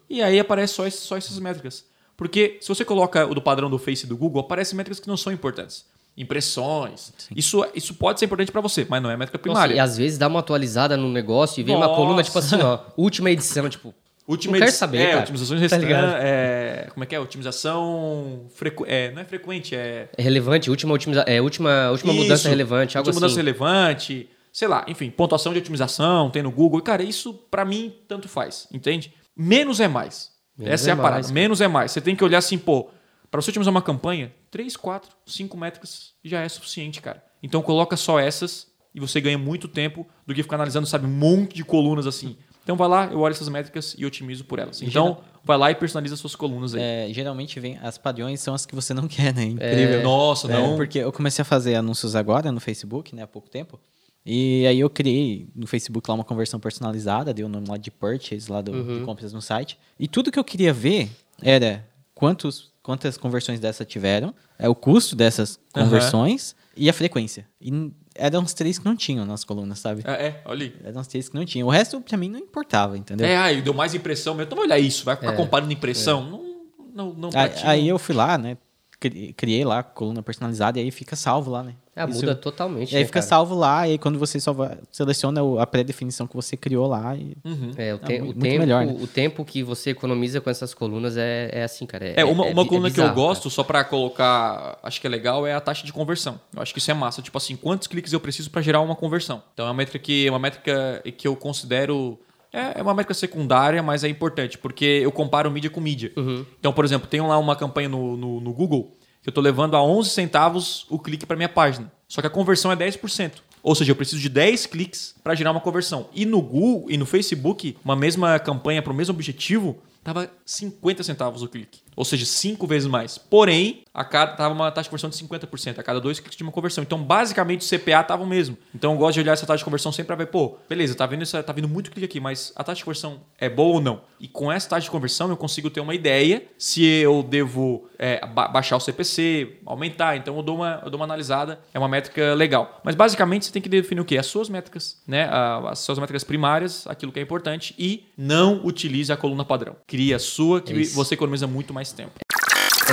E aí aparece só, só essas métricas. Porque se você coloca o do padrão do Face e do Google, aparecem métricas que não são importantes. Impressões. Isso, isso pode ser importante para você, mas não é métrica Nossa, primária. e às vezes dá uma atualizada no negócio e vem uma Nossa. coluna, tipo assim, ó, última edição, tipo. Última não quero edi- saber, é, cara. otimizações Tá restran- é, como é que é? Otimização frequ... é, não é frequente, é É relevante, última, otimiza... é, última, última Isso, mudança relevante, algo última assim. mudança relevante, sei lá, enfim, pontuação de otimização, tem no Google. Cara, isso pra mim tanto faz, entende? Menos é mais. Menos Essa é, é a parada. mais, cara. Menos é mais. Você tem que olhar assim, pô, pra você otimizar uma campanha, 3, 4, 5 métricas já é suficiente, cara. Então coloca só essas e você ganha muito tempo do que ficar analisando, sabe, um monte de colunas assim. Então vai lá, eu olho essas métricas e otimizo por elas. Então, vai lá e personaliza suas colunas aí. É, geralmente vem as padrões são as que você não quer, né? Incrível. Nossa, É, não. porque eu comecei a fazer anúncios agora no Facebook, né, há pouco tempo. E aí eu criei no Facebook lá uma conversão personalizada, dei o nome lá de purchase, lá do, Uhum. de compras no site. E tudo que eu queria ver era quantos, quantas conversões dessas tiveram, é o custo dessas conversões e a frequência. E eram os três que não tinham nas colunas, sabe? É, é, olha aí. Eram os três que não tinham. O resto, pra mim, não importava, entendeu? É, aí deu mais impressão mesmo. Então vai olhar isso, vai ficar comparando impressão. Não, não, não pra Aí, aí não. eu fui lá, né? Cri- Criei lá a coluna personalizada e aí fica salvo lá, né? Ah, Isso- muda totalmente. E aí né, fica cara? salvo lá, e aí quando você só vai, seleciona a pré-definição que você criou lá. E, É, o, É, te- mu- o tempo, melhor, né? o tempo que você economiza com essas colunas é, é assim, cara. É, É, uma, é- uma é coluna que eu bizarro, gosto, só pra colocar, acho que é legal, é a taxa de conversão. Eu acho que isso é massa. Tipo assim, quantos cliques eu preciso pra gerar uma conversão? Então é uma métrica que, é uma métrica que eu considero. É é uma métrica secundária, mas é importante, porque eu comparo mídia com mídia. Então, por exemplo, tem lá uma campanha no, no, no Google que eu tô levando a 11 centavos o clique para minha página. Só que a conversão é 10%. Ou seja, eu preciso de 10 cliques para gerar uma conversão. E no Google e no Facebook, uma mesma campanha para o mesmo objetivo, tava 50 centavos o clique. Ou seja, 5 vezes mais. Porém, a cada tava uma taxa de conversão de 50%. A cada dois cliques tinha uma conversão. Então, basicamente, o CPA tava o mesmo. Então, eu gosto de olhar essa taxa de conversão sempre para ver, pô, beleza, tá vindo, essa, tá vindo muito clique aqui, mas a taxa de conversão é boa ou não? E com essa taxa de conversão, eu consigo ter uma ideia se eu devo é, ba- baixar o CPC, aumentar. Então, eu dou, uma, eu dou uma analisada. É uma métrica legal. Mas, basicamente, você tem que definir o quê? As suas métricas, né? As suas métricas primárias, aquilo que é importante. E não utilize a coluna padrão. Crie a sua, que É você economiza muito mais tempo.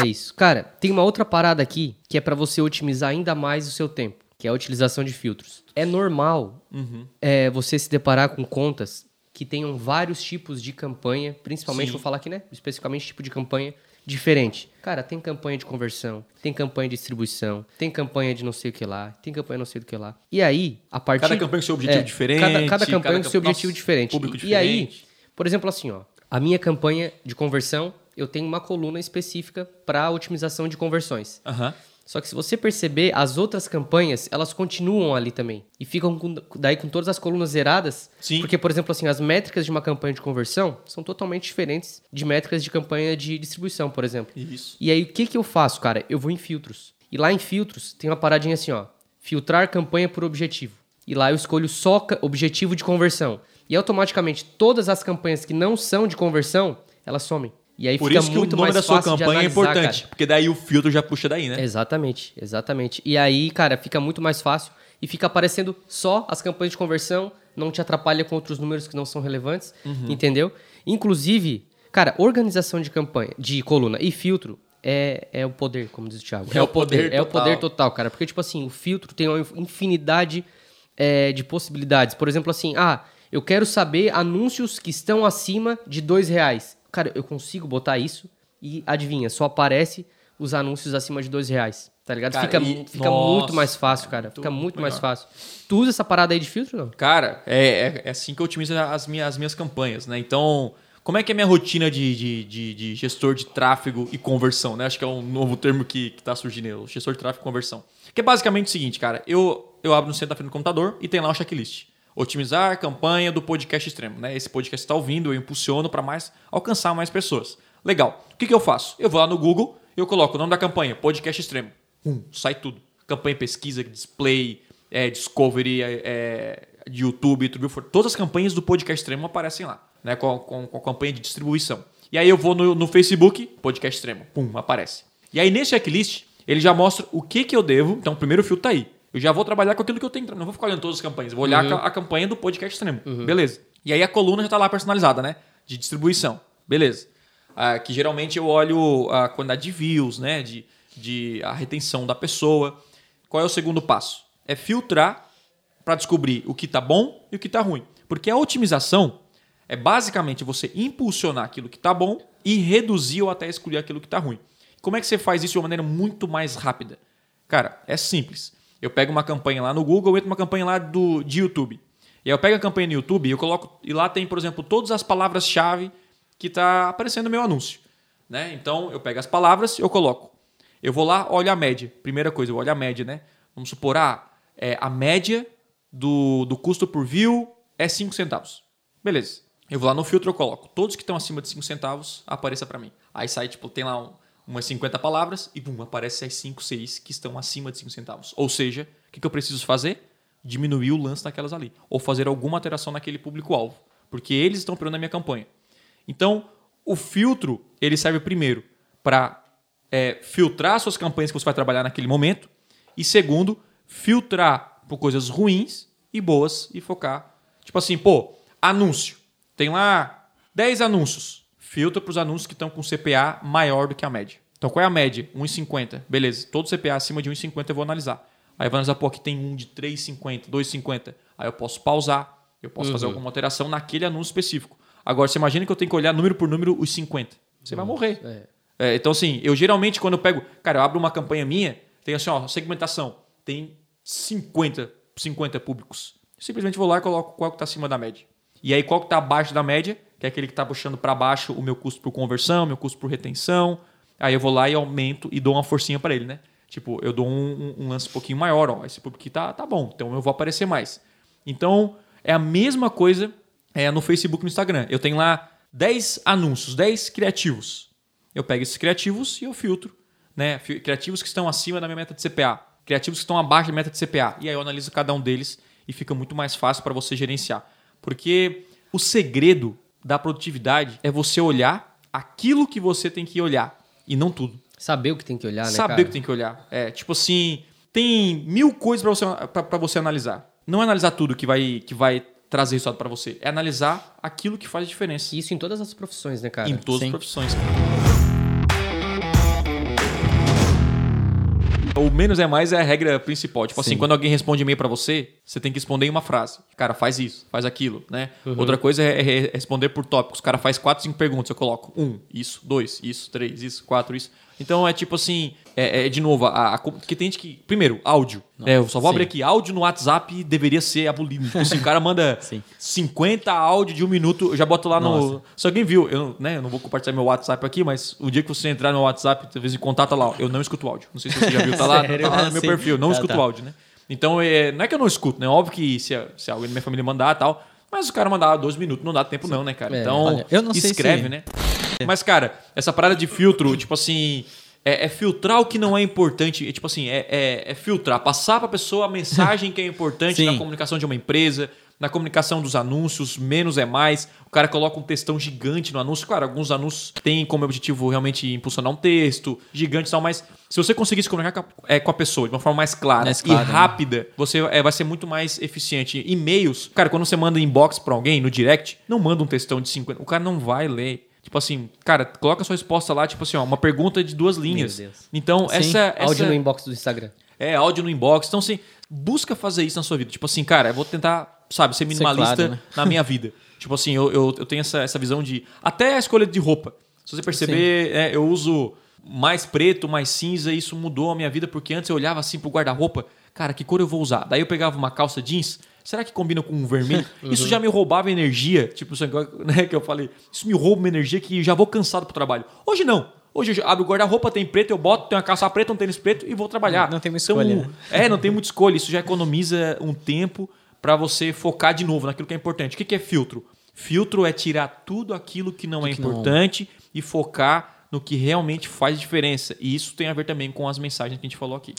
É isso. Cara, tem uma outra parada aqui que é pra você otimizar ainda mais o seu tempo, que é a utilização de filtros. É normal Uhum. é, você se deparar com contas que tenham vários tipos de campanha, principalmente, Sim. vou falar aqui, né? Especificamente tipo de campanha diferente. Cara, tem campanha de conversão, tem campanha de distribuição, tem campanha de não sei o que lá, tem campanha não sei do que lá. E aí, a partir... Cada campanha com seu objetivo É, diferente. Cada, cada campanha cada com seu camp- objetivo Nossa, diferente. Público E- diferente. E aí, por exemplo, assim, ó, a minha campanha de conversão, eu tenho uma coluna específica para otimização de conversões. Aham. Só que se você perceber, as outras campanhas, elas continuam ali também. E ficam com- daí com todas as colunas zeradas. Sim. Porque, por exemplo, assim, as métricas de uma campanha de conversão são totalmente diferentes de métricas de campanha de distribuição, por exemplo. Isso. E aí, o que, que eu faço, cara? Eu vou em filtros. E lá em filtros, tem uma paradinha assim, ó. Filtrar campanha por objetivo. E lá eu escolho só objetivo de conversão. E automaticamente, todas as campanhas que não são de conversão, elas somem. E aí Por fica isso que o muito nome mais da sua campanha é analisar, importante. cara. Porque daí o filtro já puxa daí, né? Exatamente, exatamente. E aí, cara, fica muito mais fácil e fica aparecendo só as campanhas de conversão, não te atrapalha com outros números que não são relevantes, Uhum. entendeu? Inclusive, cara, organização de campanha, de coluna e filtro é, é o poder, como diz o Thiago. É o poder É o total. poder total, cara. Porque, tipo assim, o filtro tem uma infinidade é, de possibilidades. Por exemplo, assim, ah, eu quero saber anúncios que estão acima de dois reais. Cara, eu consigo botar isso e adivinha, só aparece os anúncios acima de dois reais. Tá ligado? Cara, fica e- fica Nossa, muito mais fácil, cara. Fica muito mais melhor. fácil. Tu usa essa parada aí de filtro, não? Cara, é, é- é assim que eu otimizo as minhas, as minhas campanhas, né? Então, como é que é a minha rotina de, de, de, de gestor de tráfego e conversão, né? Acho que é um novo termo que, que tá surgindo aí, gestor de tráfego e conversão. Que é basicamente o seguinte, cara. Eu, eu abro no centro da frente do computador e tem lá um checklist. Otimizar a campanha do podcast extremo, né? Esse podcast está ouvindo, eu impulsiono para mais alcançar mais pessoas. Legal. O que, que eu faço? Eu vou lá no Google, eu coloco o nome da campanha, podcast extremo. Pum, sai tudo. Campanha pesquisa, display, é, discovery, é, é, YouTube, tudo for. Todas as campanhas do podcast extremo aparecem lá, né? Com, com, com a campanha de distribuição. E aí eu vou no, no Facebook, podcast extremo, pum, aparece. E aí nesse checklist, ele já mostra o que, que eu devo. Então, o primeiro filtro tá aí. Eu já vou trabalhar com aquilo que eu tenho. Não vou ficar olhando todas as campanhas. Vou olhar a, a campanha do podcast extremo. Beleza. E aí a coluna já tá lá personalizada, né? De distribuição. Beleza. Ah, que geralmente eu olho a quantidade de views, né? De, de a retenção da pessoa. Qual é o segundo passo? É filtrar para descobrir o que tá bom e o que tá ruim. Porque a otimização é basicamente você impulsionar aquilo que tá bom e reduzir ou até excluir aquilo que tá ruim. Como é que você faz isso de uma maneira muito mais rápida? Cara, é simples. Eu pego uma campanha lá no Google, eu entro uma campanha lá do, de YouTube. E aí eu pego a campanha no YouTube e eu coloco. E lá tem, por exemplo, todas as palavras-chave que tá aparecendo no meu anúncio. Né? Então eu pego as palavras eu coloco. Eu vou lá, olho a média. Primeira coisa, eu olho a média, né? Vamos supor, ah, é, a média do, do custo por view é 5 centavos. Beleza. Eu vou lá no filtro, eu coloco. Todos que estão acima de 5 centavos, apareça para mim. Aí sai, tipo, tem lá um- umas 50 palavras e bum, aparece as 5, 6 que estão acima de 5 centavos. Ou seja, o que, que eu preciso fazer? Diminuir o lance daquelas ali. Ou fazer alguma alteração naquele público-alvo. Porque eles estão operando na minha campanha. Então, o filtro, ele serve primeiro para filtrar suas campanhas que você vai trabalhar naquele momento. E segundo, filtrar por coisas ruins e boas e focar. Tipo assim, pô, anúncio. Tem lá 10 anúncios. Filtra para os anúncios que estão com CPA maior do que a média. Então, qual é a média? 1,50. Beleza. Todo CPA acima de 1,50 eu vou analisar. Aí eu vou analisar, pô, aqui tem um de 3,50, 2,50. Aí eu posso pausar. Eu posso fazer alguma alteração naquele anúncio específico. Agora, você imagina que eu tenho que olhar número por número os 50. Você vai morrer. É, então, assim, eu geralmente, quando eu pego. Cara, eu abro uma campanha minha, tem assim, ó, segmentação. Tem 50, 50 públicos. Simplesmente vou lá e coloco qual que tá acima da média. E aí, qual que tá abaixo da média, que é aquele que tá puxando para baixo o meu custo por conversão, meu custo por retenção. Aí eu vou lá e aumento e dou uma forcinha para ele, né? Tipo, eu dou um, um- um lance um pouquinho maior, ó. Esse público aqui tá, tá bom, então eu vou aparecer mais. Então, é a mesma coisa é, no Facebook e no Instagram. Eu tenho lá 10 anúncios, 10 criativos. Eu pego esses criativos e eu filtro. Né? Criativos que estão acima da minha meta de CPA. Criativos que estão abaixo da meta de CPA. E aí eu analiso cada um deles e fica muito mais fácil para você gerenciar. Porque o segredo da produtividade é você olhar aquilo que você tem que olhar e não tudo. Saber o que tem que olhar, né, Saber cara? o que tem que olhar. É, tipo assim, tem mil coisas para você, pra- pra você analisar. Não é analisar tudo que vai, que vai trazer resultado para você. É analisar aquilo que faz diferença. Isso em todas as profissões, né, cara? em todas sim. as profissões. O menos é mais é a regra principal. Tipo assim, Sim. quando alguém responde e-mail pra você, você tem que responder em uma frase. Cara, faz isso, faz aquilo, né? Outra coisa é, é- é responder por tópicos. O cara faz quatro, cinco perguntas. Eu coloco um, isso, dois, isso, três, isso, quatro, isso. Então é tipo assim, é, é, de novo, a, a, que tem gente que. Primeiro, áudio. É, eu só vou sim. abrir aqui. Áudio no WhatsApp deveria ser abolido. Tipo assim, o cara manda Sim. 50 áudio de um minuto, eu já boto lá no. Nossa. Se alguém viu, eu, né, eu não vou compartilhar meu WhatsApp aqui, mas o dia que você entrar no WhatsApp, talvez em contato tá lá, ó, eu não escuto áudio. Não sei se você já viu, tá lá, tá lá no meu Sim. perfil, não Tá, escuto tá. áudio, né? Então, é, não é que eu não escuto, né? Óbvio que se, se alguém da minha família mandar e tal, mas o cara mandar dois minutos não dá tempo, não, né, cara? É. Então, Olha, escreve, se- né? Mas, cara, essa parada de filtro, tipo assim. É, é filtrar o que não é importante. É, tipo assim, é, é- é filtrar, passar pra pessoa a mensagem que é importante na comunicação de uma empresa, na comunicação dos anúncios, menos é mais. O cara coloca um textão gigante no anúncio. Claro, alguns anúncios têm como objetivo realmente impulsionar um texto gigante e tal, mas se você conseguir se comunicar com a, é, com a pessoa de uma forma mais clara, Mais clara, e né? rápida, você é, vai ser muito mais eficiente. E-mails, cara, quando você manda inbox pra alguém no direct, não manda um textão de 50. O cara não vai ler. Tipo assim, cara, coloca a sua resposta lá, tipo assim, ó, uma pergunta de duas linhas. Deus. Então, Sim, essa, essa. Áudio no inbox do Instagram. É, áudio no inbox. Então, assim, busca fazer isso na sua vida. Tipo assim, cara, eu vou tentar, sabe, ser minimalista claro, né? na minha vida. tipo assim, eu, eu, eu tenho essa, essa visão de. Até a escolha de roupa. Se você perceber, é, eu uso mais preto, mais cinza, e isso mudou a minha vida, porque antes eu olhava assim pro guarda-roupa, cara, que cor eu vou usar? Daí eu pegava uma calça jeans. Será que combina com um vermelho? Isso já me roubava energia. Tipo, né, que eu falei. Isso me rouba uma energia que já vou cansado pro trabalho. Hoje não. Hoje eu abro o guarda-roupa, tem preto, eu boto, tem uma calça preta, um tênis preto e vou trabalhar. Não tem muita escolha, né? É, não tem muita escolha. Isso já economiza um tempo para você focar de novo naquilo que é importante. O que que é filtro? Filtro é tirar tudo aquilo que não é que não- importante e focar no que realmente faz diferença. E isso tem a ver também com as mensagens que a gente falou aqui.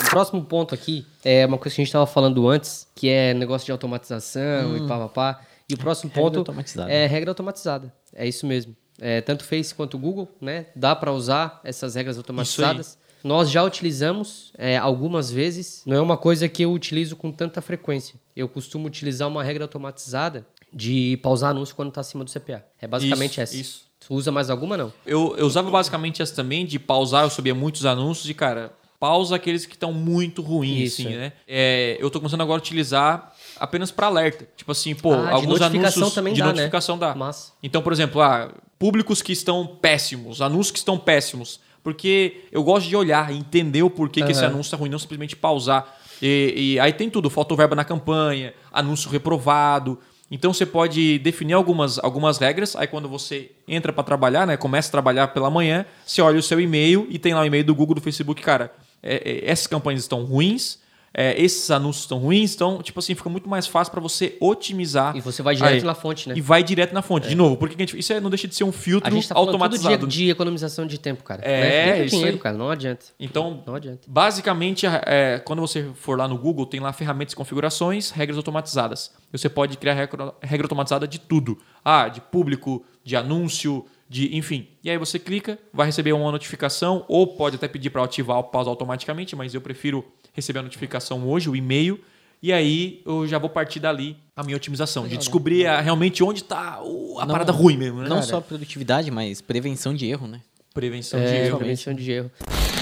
O próximo ponto aqui é uma coisa que a gente estava falando antes, que é negócio de automatização e pá, pá, pá. E o próximo Regra ponto automatizada. é regra automatizada. É isso mesmo. É, tanto Face quanto Google, né? Dá para usar essas regras automatizadas. Nós já utilizamos é, algumas vezes. Não é uma coisa que eu utilizo com tanta frequência. Eu costumo utilizar uma regra automatizada de pausar anúncio quando está acima do CPA. É basicamente Isso, essa. isso. Tu usa mais alguma não? Eu, eu usava basicamente essa também de pausar, eu subia muitos anúncios e, cara, pausa aqueles que estão muito ruins, Isso, assim, né? É, eu tô começando agora a utilizar apenas para alerta. Tipo assim, pô, Ah, de alguns notificação anúncios também de dá, né? notificação dá. Massa. Então, por exemplo, ah, públicos que estão péssimos, anúncios que estão péssimos. Porque eu gosto de olhar e entender o porquê que esse anúncio está ruim, não simplesmente pausar. E, e aí tem tudo, faltou verba na campanha, anúncio reprovado. Então você pode definir algumas, algumas regras. Aí quando você entra para trabalhar, né, começa a trabalhar pela manhã, você olha o seu e-mail e tem lá o e-mail do Google, do Facebook, cara, é, é, essas campanhas estão ruins, é, esses anúncios estão ruins, então, tipo assim, fica muito mais fácil para você otimizar. E você vai direto Aí. na fonte, né? E vai direto na fonte. De novo, porque que a gente- isso é- não deixa de ser um A filtro gente tá falando todo automatizado. dia de economização de tempo, cara. É, Né? Isso dinheiro, aí. cara. Não adianta. Então, Não adianta. basicamente, é, quando você for lá no Google, tem lá ferramentas e configurações, regras automatizadas. Você pode criar regra, regra automatizada de tudo. Ah, de público, de anúncio, de enfim. E aí você clica, vai receber uma notificação, ou pode até pedir para ativar o pause automaticamente, mas eu prefiro receber a notificação hoje, o e-mail. E aí eu já vou partir dali a minha otimização, de descobrir a- realmente onde está a Não- parada ruim mesmo, né? Não só produtividade, mas prevenção de erro, né? prevenção de É, erro. prevenção de erro.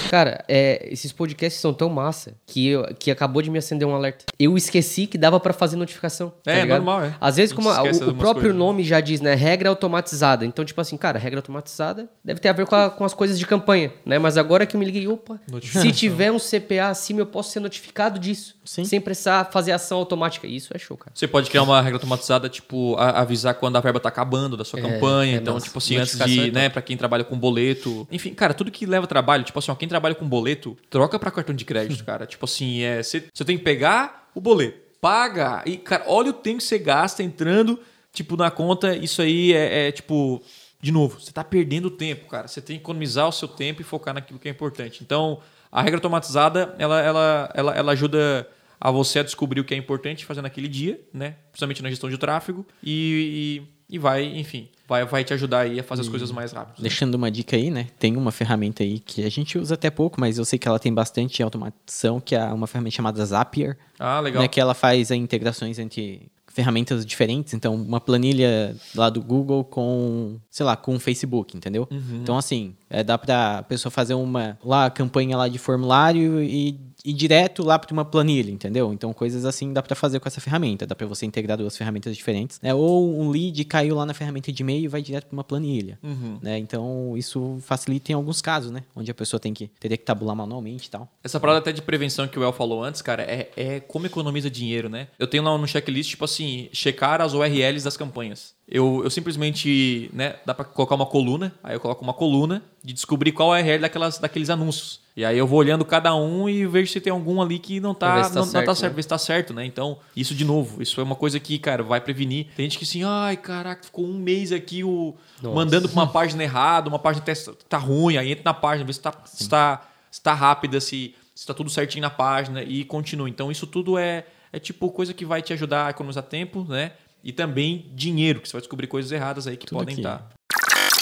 Cara, é, esses podcasts são tão massa que, eu- que acabou de me acender um alerta. Eu esqueci que dava pra fazer notificação. tá É, ligado? normal, é. Às vezes, como a- o, o próprio coisas, né? nome já diz, né? Regra automatizada. Então, tipo assim, cara, regra automatizada deve ter a ver com, a- com as coisas de campanha, né? Mas agora que eu me liguei, opa, se tiver um CPA acima, eu posso ser notificado disso. Sim. Sem precisar fazer ação automática. Isso é show, cara. Você pode criar uma regra automatizada, tipo, a- avisar quando a verba tá acabando da sua É, campanha. é então, tipo assim, antes de, é né, pra quem trabalha com boleto. Enfim, cara, tudo que leva trabalho, tipo assim, ó, quem trabalha com boleto, troca pra cartão de crédito, cara. Tipo assim, é, você tem que pegar o boleto, paga. E, cara, olha o tempo que você gasta entrando, tipo, na conta. Isso aí é, é, tipo. De novo, você tá perdendo tempo, cara. Você tem que economizar o seu tempo e focar naquilo que é importante. Então, a regra automatizada, ela, ela, ela, ela ajuda a você a descobrir o que é importante fazer naquele dia, né? Principalmente na gestão de tráfego. E, e, e vai, enfim, vai, vai te ajudar aí a fazer as coisas mais rápido. Deixando uma dica aí, né? Tem uma ferramenta aí que a gente usa até pouco, mas eu sei que ela tem bastante automação, que é uma ferramenta chamada Zapier, Ah, legal. né? Que ela faz integrações entre ferramentas diferentes. Então, uma planilha lá do Google com, sei lá, com o Facebook, entendeu? Uhum. Então, assim, é, dá pra pessoa fazer uma lá, a campanha lá de formulário e ir direto lá para uma planilha, entendeu? Então, coisas assim dá pra fazer com essa ferramenta. Dá pra você integrar duas ferramentas diferentes, né? Ou um lead caiu lá na ferramenta de e-mail e vai direto para uma planilha, Uhum. né? Então, isso facilita em alguns casos, né? Onde a pessoa tem que teria que tabular manualmente e tal. Essa parada até de prevenção que o El falou antes, cara, é, é como economiza dinheiro, né? Eu tenho lá no checklist, tipo assim, checar as URLs das campanhas. Eu, eu simplesmente, né, dá pra colocar uma coluna, aí eu coloco uma coluna de descobrir qual é a URL daquelas, daqueles anúncios. E aí eu vou olhando cada um e vejo se tem algum ali que não tá, tá não, não tá certo, certo, né? ver se tá certo, né? Então, isso de novo, isso é uma coisa que, cara, vai prevenir. Tem gente que assim, ai, caraca, ficou um mês aqui o, Nossa. mandando pra uma página errada, uma página tá ruim, aí entra na página, vê se tá, se tá, se tá rápida, se, se tá tudo certinho na página e continua. Então, isso tudo é, é tipo coisa que vai te ajudar a economizar tempo, né? E também dinheiro, que você vai descobrir coisas erradas aí que Tudo podem estar.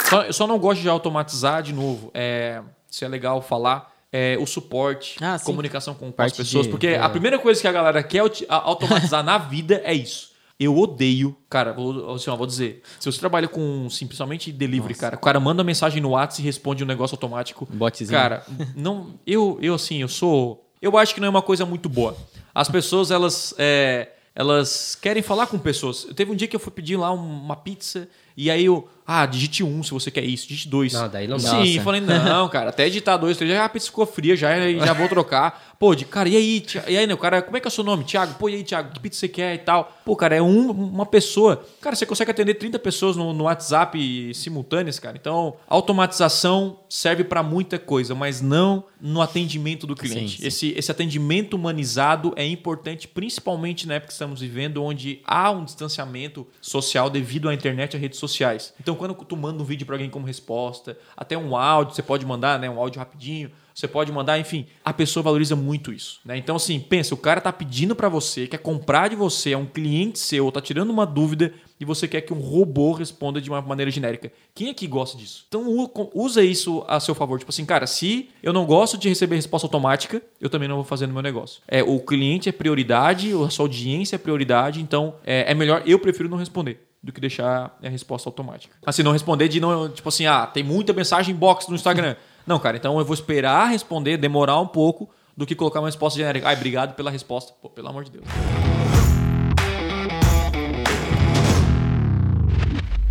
Só, eu só não gosto de automatizar de novo. É, isso é legal falar. É, o suporte, Ah, sim. comunicação com, com as pessoas. de- porque é. a primeira coisa que a galera quer automatizar na vida é isso. Eu odeio, cara, vou, assim, ó, vou dizer. Se você trabalha com simplesmente delivery, cara, o cara manda mensagem no WhatsApp e responde um negócio automático. Botzinho. Cara, não. Eu, eu assim, eu sou. Eu acho que não é uma coisa muito boa. As pessoas, elas. é, elas querem falar com pessoas. Teve um dia que eu fui pedir lá uma pizza e aí eu. Ah, digite um se você quer isso, digite dois. Não, daí não dá. Sim, Nossa. falei, não, cara, até digitar dois, três, já a pizza ficou fria, já, já vou trocar. Pô, de, cara, e aí, Thi- e aí, né, o cara, como é que é o seu nome? Thiago, pô, e aí, Thiago, que pizza você quer e tal? Pô, cara, é um- uma pessoa. Cara, você consegue atender 30 pessoas no, no WhatsApp simultâneas, cara. Então, automatização serve para muita coisa, mas não no atendimento do cliente. Sim, sim. Esse, esse atendimento humanizado é importante, principalmente na época que estamos vivendo, onde há um distanciamento social devido à internet e às redes sociais. Então, quando tu manda um vídeo para alguém como resposta, até um áudio, você pode mandar, né, um áudio rapidinho, você pode mandar, enfim, a pessoa valoriza muito isso, né? Então, assim, pensa, o cara tá pedindo para você, quer comprar de você, é um cliente seu, tá tirando uma dúvida e você quer que um robô responda de uma maneira genérica. Quem é que gosta disso? Então, usa isso a seu favor. Tipo assim, cara, se eu não gosto de receber resposta automática, eu também não vou fazer no meu negócio. É, o cliente é prioridade, a sua audiência é prioridade, então é, é melhor, eu prefiro não responder do que deixar a resposta automática. Assim, não responder de não, tipo assim, ah, tem muita mensagem box no Instagram. Não, cara, então eu vou esperar responder, demorar um pouco, do que colocar uma resposta genérica. Ai, obrigado pela resposta. Pô, pelo amor de Deus.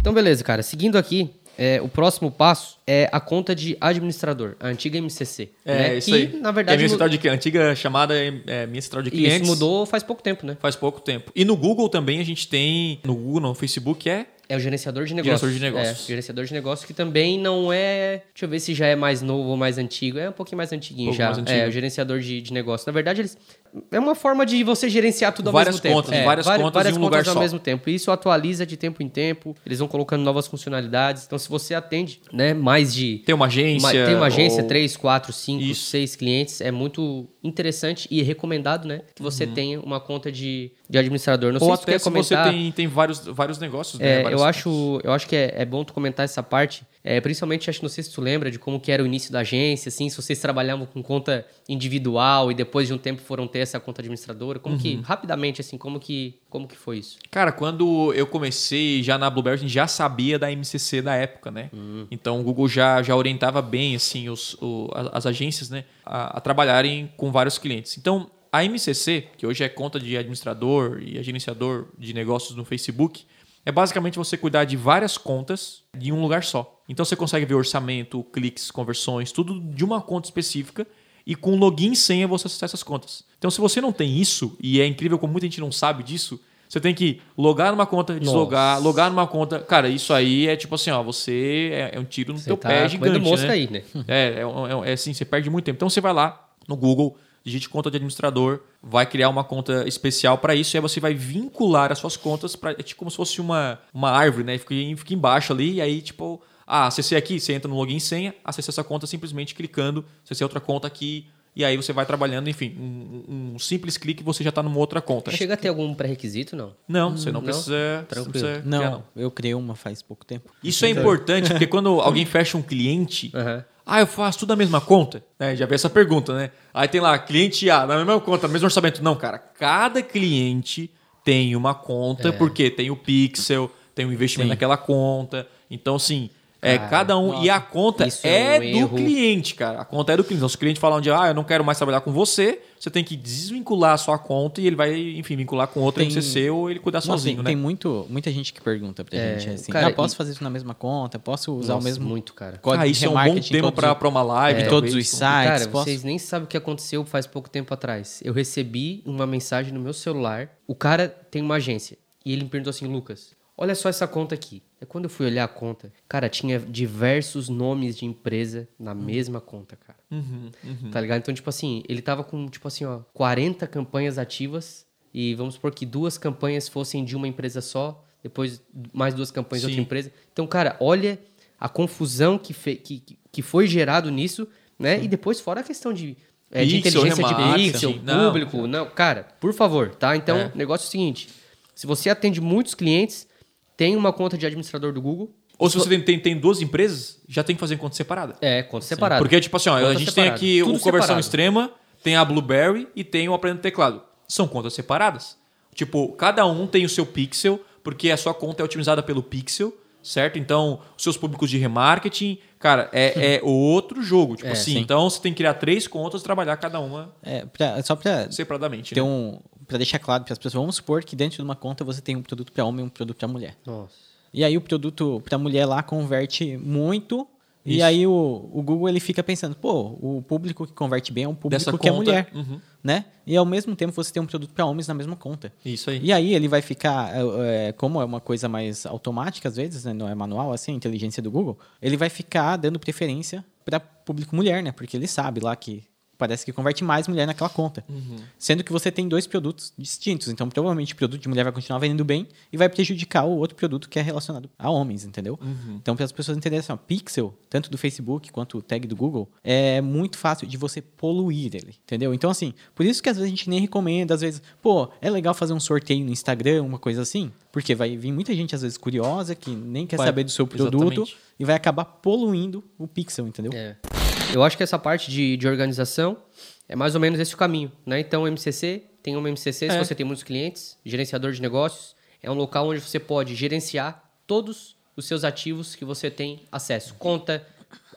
Então, beleza, cara. Seguindo aqui, é, o próximo passo é a conta de administrador, a antiga MCC. É, né? isso que, aí. na Que é verdade, minha central de, a antiga chamada é, minha central de isso clientes. mudou faz pouco tempo, né? Faz pouco tempo. E no Google também a gente tem. No Google, no Facebook é. É o gerenciador de negócios. Gerenciador de negócios. É, gerenciador de negócios que também não é. Deixa eu ver se já é mais novo ou mais antigo. É um pouquinho mais antiguinho Um já. mais antigo. É, o gerenciador de, de negócios. Na verdade, eles. É uma forma de você gerenciar tudo ao Várias mesmo tempo. contas, É, várias vari- contas várias em um contas lugar ao só. mesmo tempo. E isso atualiza de tempo em tempo. Eles vão colocando novas funcionalidades. Então, se você atende né, mais de. Tem uma agência. Uma- tem uma agência, ou- três, quatro, cinco, Isso. seis clientes. É muito interessante e recomendado, né? Que você tenha uma conta de, de administrador. Não Uhum. Ou sei se tu até quer se comentar. você tem, tem vários, vários negócios, né? É, eu, acho, eu acho que é, é bom tu comentar essa parte. É, principalmente, acho que não sei se tu lembra de como que era o início da agência, assim, se vocês trabalhavam com conta individual e depois de um tempo foram ter essa conta administradora. Como Uhum. que, rapidamente, assim, como que, como que foi isso? Cara, quando eu comecei já na Blueberry, a gente já sabia da MCC da época, né? Então o Google já, já orientava bem assim os, o- as agências, né, a, a trabalharem com vários clientes. Então a MCC, que hoje é conta de administrador e gerenciador de negócios no Facebook, é basicamente você cuidar de várias contas de um lugar só. Então você consegue ver orçamento, cliques, conversões, tudo de uma conta específica e com login e senha você acessa essas contas. Então se você não tem isso, e é incrível como muita gente não sabe disso, você tem que logar numa conta, deslogar, Nossa. logar numa conta. Cara, isso aí é tipo assim, ó, você é, é um tiro no Você teu tá pé gigante, mosca né? aí, né? É, é, é, é assim, você perde muito tempo. Então você vai lá no Google, digite conta de administrador, vai criar uma conta especial para isso e aí você vai vincular as suas contas para é tipo como se fosse uma, uma árvore, né? Fica, em- fica embaixo ali e aí tipo, ah, acessei aqui, você entra no login e senha, acessa essa conta simplesmente clicando, acessei outra conta aqui e aí você vai trabalhando, enfim, um, um simples clique você já está numa outra conta. Chega a ter algum pré-requisito, não? Não, você não, Não? precisa, não Tranquilo. precisa Não, criar, não. eu criei uma faz pouco tempo. Isso é importante porque quando alguém fecha um cliente, Aham. Ah, eu faço tudo na mesma conta? Né, já vi essa pergunta, né? Aí tem lá, cliente A, na mesma conta, no mesmo orçamento. Não, cara, cada cliente tem uma conta, porque tem o Pixel, tem o investimento Sim. naquela conta. Então, assim, é, Cara, cada um. E a conta é, é um do erro. cliente, cara. A conta é do cliente. Então, se o cliente falar um dia, ah, eu não quero mais trabalhar com você, você tem que desvincular a sua conta e ele vai, enfim, vincular com outro Tem- MCC ou ele cuidar Nossa, sozinho, tem, né? tem muito, muita gente que pergunta pra É, gente assim, cara, ah, posso e- fazer isso na mesma conta? Posso usar Nossa, o mesmo muito, cara. código Ah, isso é um bom tema pra, os- pra uma live. em talvez. todos os sites? cara, posso- vocês nem sabem o que aconteceu faz pouco tempo atrás. Eu recebi uma mensagem no meu celular. O cara tem uma agência. E ele me perguntou assim, Lucas, olha só essa conta aqui. É quando eu fui olhar a conta, cara, tinha diversos nomes de empresa na mesma conta, cara. Uhum, Tá ligado? Então, tipo assim, ele tava com, tipo assim, ó, 40 campanhas ativas. E vamos supor que duas campanhas fossem de uma empresa só, depois mais duas campanhas de outra Sim. empresa. Então, cara, olha a confusão que, fe- que, que- foi gerado nisso, né? E depois, fora a questão de é, de Pixel, inteligência de pixel, não. público. Não, cara, por favor, tá? Então, É. o negócio é o seguinte: se você atende muitos clientes, tem uma conta de administrador do Google. Ou se você tem, tem, tem duas empresas, já tem que fazer conta separada. É, conta separada. Porque, tipo assim, ó, a gente separada. tem aqui Tudo o Conversão separado. Extrema, tem a Blueberry e tem o Aprendendo Teclado. São contas separadas. Tipo, cada um tem o seu pixel, porque a sua conta é otimizada pelo pixel, certo? Então, os seus públicos de remarketing, cara, é, é outro jogo. Tipo É, assim, sim. então você tem que criar três contas e trabalhar cada uma É, pra- só pra separadamente. ter né? um. Pra deixar claro para as pessoas, vamos supor que dentro de uma conta você tem um produto para homem e um produto para mulher. Nossa. E aí o produto para mulher lá converte muito. E Isso. aí o, o Google ele fica pensando, pô, o público que converte bem é um público Dessa que é conta, mulher, uhum. né? E ao mesmo tempo você tem um produto para homens na mesma conta. Isso aí. E aí ele vai ficar, é, é, como é uma coisa mais automática às vezes, né? não é manual assim, a inteligência do Google, ele vai ficar dando preferência para público mulher, né? Porque ele sabe lá que parece que converte mais mulher naquela conta. Sendo que você tem dois produtos distintos, então provavelmente o produto de mulher vai continuar vendendo bem e vai prejudicar o outro produto que é relacionado a homens, entendeu? Então para as pessoas entenderem assim, ó, pixel, tanto do Facebook quanto o tag do Google, é muito fácil de você poluir ele, entendeu? Então assim, por isso que às vezes a gente nem recomenda, às vezes, pô, é legal fazer um sorteio no Instagram, uma coisa assim, porque vai vir muita gente às vezes curiosa que nem quer Vai, saber do seu produto exatamente. e vai acabar poluindo o pixel, entendeu? É. Eu acho que essa parte de, de organização é mais ou menos esse o caminho, né? Então, o MCC, tem uma MCC, se É. você tem muitos clientes, gerenciador de negócios, é um local onde você pode gerenciar todos os seus ativos que você tem acesso. Conta,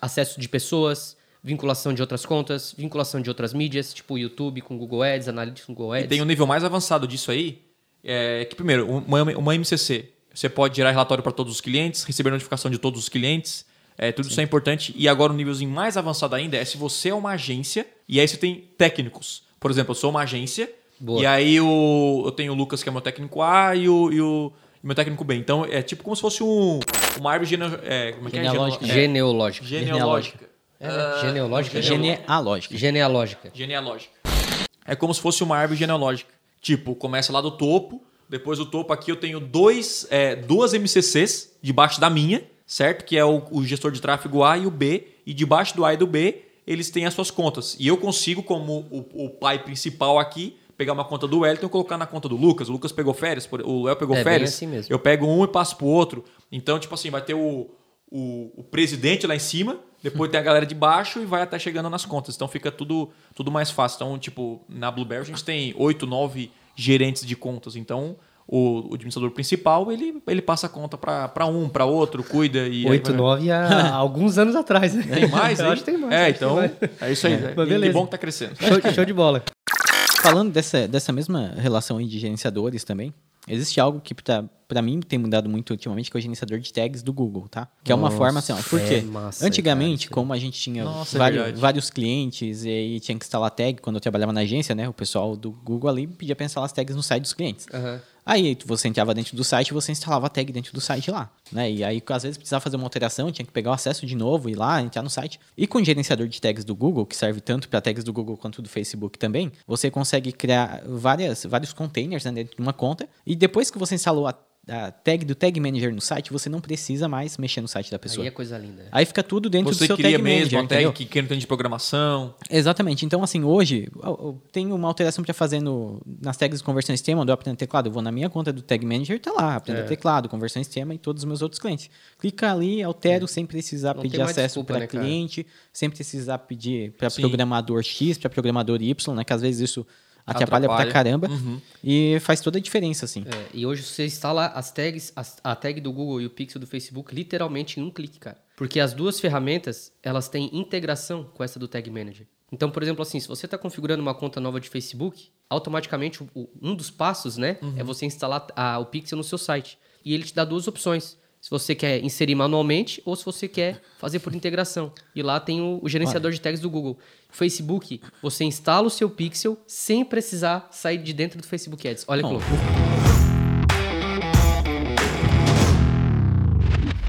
acesso de pessoas, vinculação de outras contas, vinculação de outras mídias, tipo YouTube com Google Ads, Analytics com Google E Ads. tem um nível mais avançado disso aí, é que primeiro, uma, uma MCC, você pode gerar relatório para todos os clientes, receber notificação de todos os clientes, é, tudo isso é importante. E agora um nívelzinho mais avançado ainda é se você é uma agência e aí você tem técnicos. Por exemplo, eu sou uma agência Boa. e aí o, eu tenho o Lucas que é meu técnico A e o, e o meu técnico B. Então é tipo como se fosse um, uma árvore gene, é, como é que é? Genealógica. Gene- é, Genealógica. genealógica. É, né? Genealógica. Genealógica. Genealógica. Genealógica. É como se fosse uma árvore genealógica. Tipo, começa lá do topo, depois do topo aqui eu tenho dois, é, duas MCCs debaixo da minha, certo? Que é o, o gestor de tráfego A e o B. E debaixo do A e do B, eles têm as suas contas. E eu consigo, como o, o pai principal aqui, pegar uma conta do Wellington e colocar na conta do Lucas. O Lucas pegou férias, o Léo pegou É, férias. assim mesmo. Eu pego um e passo pro outro. Então, tipo assim, vai ter o, o, o presidente lá em cima, depois tem a galera de baixo e vai até chegando nas contas. Então fica tudo, tudo mais fácil. Então, tipo, na Blueberry a gente tem oito, nove gerentes de contas. Então, o, o administrador principal, ele, ele passa a conta para um, para outro, cuida e... aí 8, vai- 9 há alguns anos atrás, né? Tem mais, Eu acho que tem mais. É, então, mais. é isso aí. né? Mas E beleza. Que bom que tá crescendo. Show, show de bola. Falando dessa, dessa mesma relação aí de gerenciadores também, existe algo que pra, pra mim tem mudado muito ultimamente, que é o gerenciador de tags do Google, tá? Que é uma Nossa, forma assim, ó, por é quê? massa, Antigamente, cara, como a gente tinha Nossa, é vários, verdade. vários clientes e aí tinha que instalar tag, quando eu trabalhava na agência, né, o pessoal do Google ali pedia pra instalar as tags no site dos clientes. Aham. Aí você entrava dentro do site e você instalava a tag dentro do site lá, né? E aí às vezes precisava fazer uma alteração, tinha que pegar o acesso de novo, ir lá, entrar no site. E com o gerenciador de tags do Google, que serve tanto para tags do Google quanto do Facebook também, você consegue criar várias, vários containers né, dentro de uma conta. E depois que você instalou a, a tag do Tag Manager no site, você não precisa mais mexer no site da pessoa. Aí é coisa linda. Aí fica tudo dentro Você do seu cria Tag mesmo Manager, a entendeu? tag que quem não tem de programação. Exatamente. Então, assim, hoje eu- tenho uma alteração para fazer no, nas tags de conversão extrema do Aprender Teclado. Eu vou na minha conta do Tag Manager, tá lá, Aprender É. Teclado, conversão extrema e todos os meus outros clientes. Clica ali, altero sem precisar Não pedir acesso para né, cara? cliente, sem precisar pedir para programador X, para programador Y, né? Que às vezes isso atrapalha, pra Atrapalha. caramba. Uhum. E faz toda a diferença, assim. É, e hoje você instala as tags, as- a tag do Google e o Pixel do Facebook literalmente em um clique, cara. Porque as duas ferramentas, elas têm integração com essa do Tag Manager. Então, por exemplo, assim, se você está configurando uma conta nova de Facebook, automaticamente o- um dos passos, né, é você instalar a- o Pixel no seu site. E ele te dá duas opções. Se você quer inserir manualmente ou se você quer fazer por integração. E lá tem o, o gerenciador de tags do Google. Facebook, você instala o seu Pixel sem precisar sair de dentro do Facebook Ads. Olha que louco.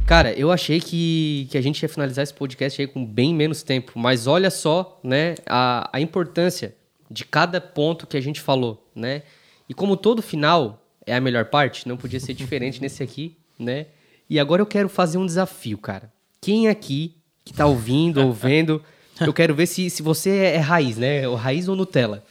Cara, eu achei que, que a gente ia finalizar esse podcast aí com bem menos tempo, mas olha só, né, a, a importância de cada ponto que a gente falou, né? E como todo final é a melhor parte, não podia ser diferente nesse aqui, né? E agora eu quero fazer um desafio, cara. Quem aqui que tá ouvindo ou vendo Eu quero ver se, se você é raiz, né? O raiz ou Nutella.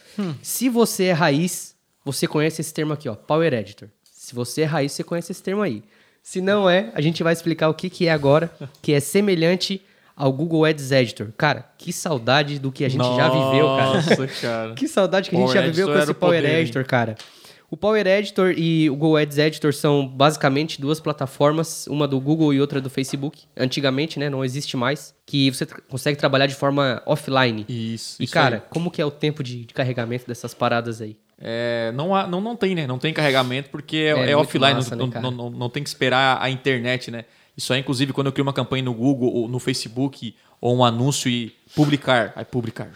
Se você é raiz, você conhece esse termo aqui, ó, Power Editor. Se você é raiz, você conhece esse termo aí. Se não é, a gente vai explicar o que, que é agora, que é semelhante ao Google Ads Editor. Cara, que saudade do que a gente já viveu, cara. Nossa, cara. Que saudade que a gente Power já viveu com esse Power? Editor, cara. O Power Editor e o Google Ads Editor são basicamente duas plataformas, uma do Google e outra do Facebook. Antigamente, né, não existe mais, que você tra- consegue trabalhar de forma offline. Isso. E isso cara, aí. como que é o tempo de, de carregamento dessas paradas aí? É, não, há- não, não tem, né? Não tem carregamento porque é, É é offline, massa, não, né, não, não, não tem que esperar a internet, né? Isso aí, inclusive, quando eu crio uma campanha no Google ou no Facebook ou um anúncio e publicar. Aí publicar.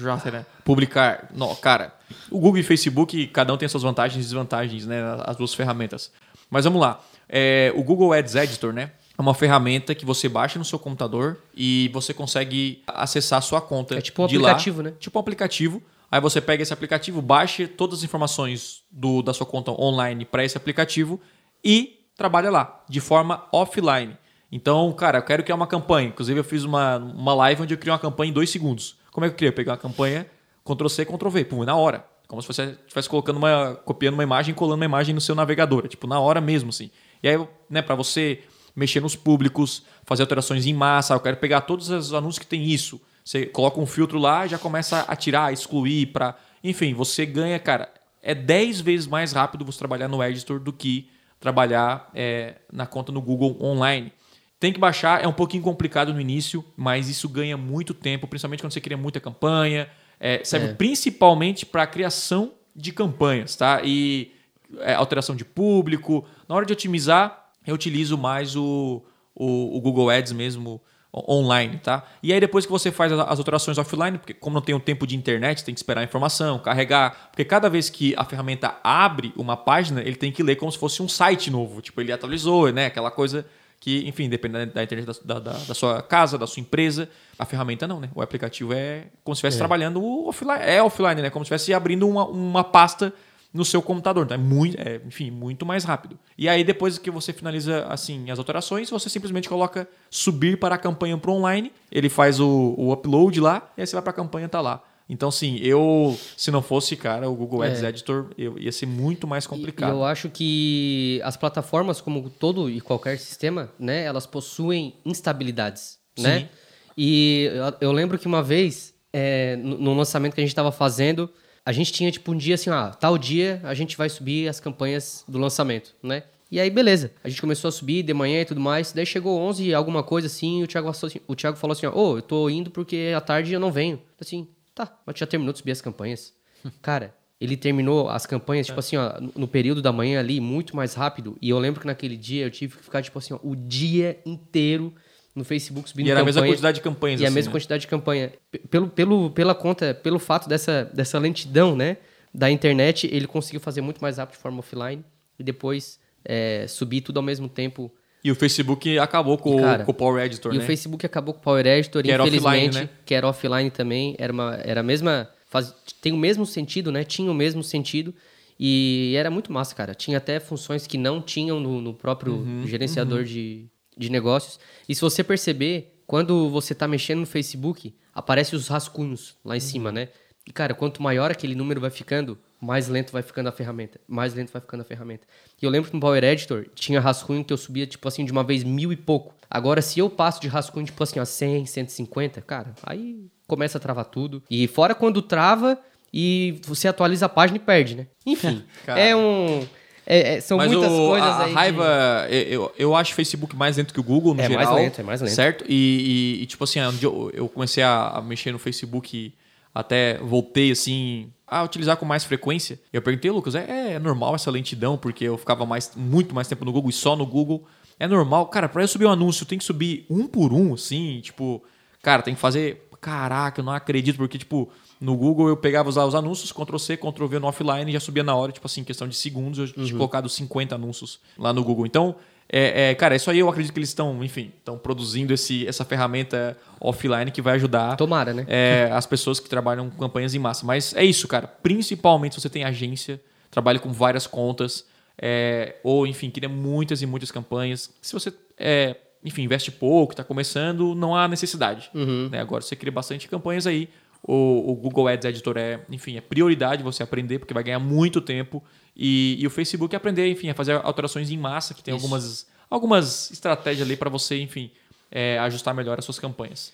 Já, sei, né? Publicar. Não, cara, o Google e o Facebook, cada um tem suas vantagens e desvantagens, né? As duas ferramentas. Mas vamos lá. É, o Google Ads Editor, né? É uma ferramenta que você baixa no seu computador e você consegue acessar a sua conta. É tipo um de lá. aplicativo, né? Tipo um aplicativo. Aí você pega esse aplicativo, baixa todas as informações do, da sua conta online para esse aplicativo e trabalha lá, de forma offline. Então, cara, eu quero criar uma campanha. Inclusive, eu fiz uma, uma live onde eu criei uma campanha em dois segundos. Como é que eu queria? Pegar uma campanha, Ctrl-C, Ctrl-V, pum, na hora. Como se você estivesse colocando uma, copiando uma imagem e colando uma imagem no seu navegador. Tipo, na hora mesmo, assim. E aí, né, para você mexer nos públicos, fazer alterações em massa, eu quero pegar todos os anúncios que tem isso. Você coloca um filtro lá e já começa a tirar, excluir, para, enfim, você ganha, cara, é 10 vezes mais rápido você trabalhar no editor do que trabalhar é, na conta no Google online. Tem que baixar, é um pouquinho complicado no início, mas isso ganha muito tempo, principalmente quando você cria muita campanha. É, serve É. principalmente para a criação de campanhas, tá? E é, alteração de público. Na hora de otimizar, eu utilizo mais o, o, o Google Ads mesmo online, tá? E aí depois que você faz as as alterações offline, porque como não tem o tempo de internet, tem que esperar a informação, carregar, porque cada vez que a ferramenta abre uma página, ele tem que ler como se fosse um site novo, tipo ele atualizou, né? Aquela coisa que, enfim, dependendo da internet da, da, da sua casa, da sua empresa, a ferramenta não, né? O aplicativo é como se estivesse trabalhando offline, é offline, né? Como se estivesse abrindo uma, uma pasta no seu computador. Então é muito, é, enfim, muito mais rápido. E aí, depois que você finaliza assim as alterações, você simplesmente coloca subir para a campanha para online, ele faz o, o upload lá, e aí você vai para a campanha tá lá. Então, sim, eu, se não fosse, cara, o Google Ads É. Editor, eu, ia ser muito mais E complicado. eu acho que as plataformas, como todo e qualquer sistema, né, elas possuem instabilidades, Sim. né? E eu, eu lembro que uma vez, é, no, no lançamento que a gente estava fazendo, a gente tinha tipo um dia assim, ah, tal dia a gente vai subir as campanhas do lançamento, né? E aí, beleza. A gente começou a subir de manhã e tudo mais. Daí chegou 11 e alguma coisa assim. E o Thiago, assim- o Thiago falou assim: Ô, eu tô indo porque à tarde eu não venho. Assim, tá, mas já terminou de subir as campanhas. Cara, ele terminou as campanhas, tipo assim, ó, no- período da manhã ali, muito mais rápido. E eu lembro que naquele dia eu tive que ficar, tipo assim, ó, o dia inteiro no Facebook subindo E era a mesma campanha. quantidade de campanhas. E a assim, mesma né? quantidade de campanha. Pelo, pelo, pela conta, pelo fato dessa, dessa lentidão, né, da internet, ele conseguiu fazer muito mais rápido de forma offline e depois é, subir tudo ao mesmo tempo. E o Facebook acabou com, o- cara, com o Power Editor, E né? o Facebook acabou com o Power Editor, Que infelizmente, offline, né? que era offline também, era, uma, era a mesma. Faz, tem o mesmo sentido, né? Tinha o mesmo sentido. E era muito massa, cara. Tinha até funções que não tinham no, no próprio Uhum, gerenciador De, de negócios. E se você perceber, quando você tá mexendo no Facebook, aparece os rascunhos lá em Uhum. cima, né? E, cara, quanto maior aquele número vai ficando, mais lento vai ficando a ferramenta. Mais lento vai ficando a ferramenta. E eu lembro que no Power Editor tinha rascunho que eu subia, tipo assim, de uma vez mil e pouco. Agora, se eu passo de rascunho, tipo assim, ó, 100, 150, cara, aí começa a travar tudo. E fora quando trava e você atualiza a página e perde, né? Enfim, Cara. é um... é- é- são Mas muitas o- coisas a, a aí. de- raiva, eu, eu, eu acho o Facebook mais lento que o Google, no É mais geral. lento, é mais lento. Certo? E, e- e, tipo assim, eu, eu comecei a, a mexer no Facebook, até voltei assim a utilizar com mais frequência. Eu perguntei, Lucas, é, é normal essa lentidão, porque eu ficava mais, muito mais tempo no Google e só no Google. É normal. Cara, pra eu subir um anúncio, tem que subir um por um, assim, tipo, cara, tem que fazer. Caraca, eu não acredito, porque, tipo, no Google eu pegava os, os anúncios, Ctrl-C, Ctrl-V no offline e já subia na hora, tipo assim, em questão de segundos, eu tinha colocado 50 anúncios lá no Google. Então, é, é, cara, isso aí eu acredito que eles estão, enfim, estão produzindo esse, essa ferramenta offline que vai ajudar Tomara, né? é, as pessoas que trabalham com campanhas em massa. Mas é isso, cara. Principalmente se você tem agência, trabalha com várias contas, é, ou enfim, cria muitas e muitas campanhas. Se você é, enfim, investe pouco, está começando, não há necessidade. Né? Agora, você cria bastante campanhas aí. O, o Google Ads Editor é, enfim, é prioridade você aprender, porque vai ganhar muito tempo. E, e o Facebook é aprender, enfim, a fazer alterações em massa, que tem Isso. algumas, algumas estratégias ali para você, enfim, é, ajustar melhor as suas campanhas.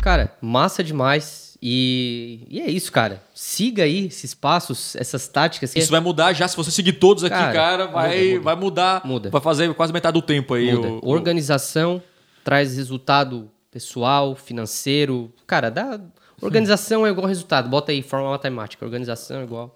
Cara, massa demais. E, e é isso, cara. Siga aí esses passos, essas táticas. Isso vai mudar já, se você seguir todos aqui, Cara, cara, vai, muda, muda. vai mudar. Muda. Vai fazer quase metade do tempo aí. O- Organização traz resultado pessoal, financeiro. Cara, dá. Organização é igual resultado. Bota aí, forma matemática. Organização é igual.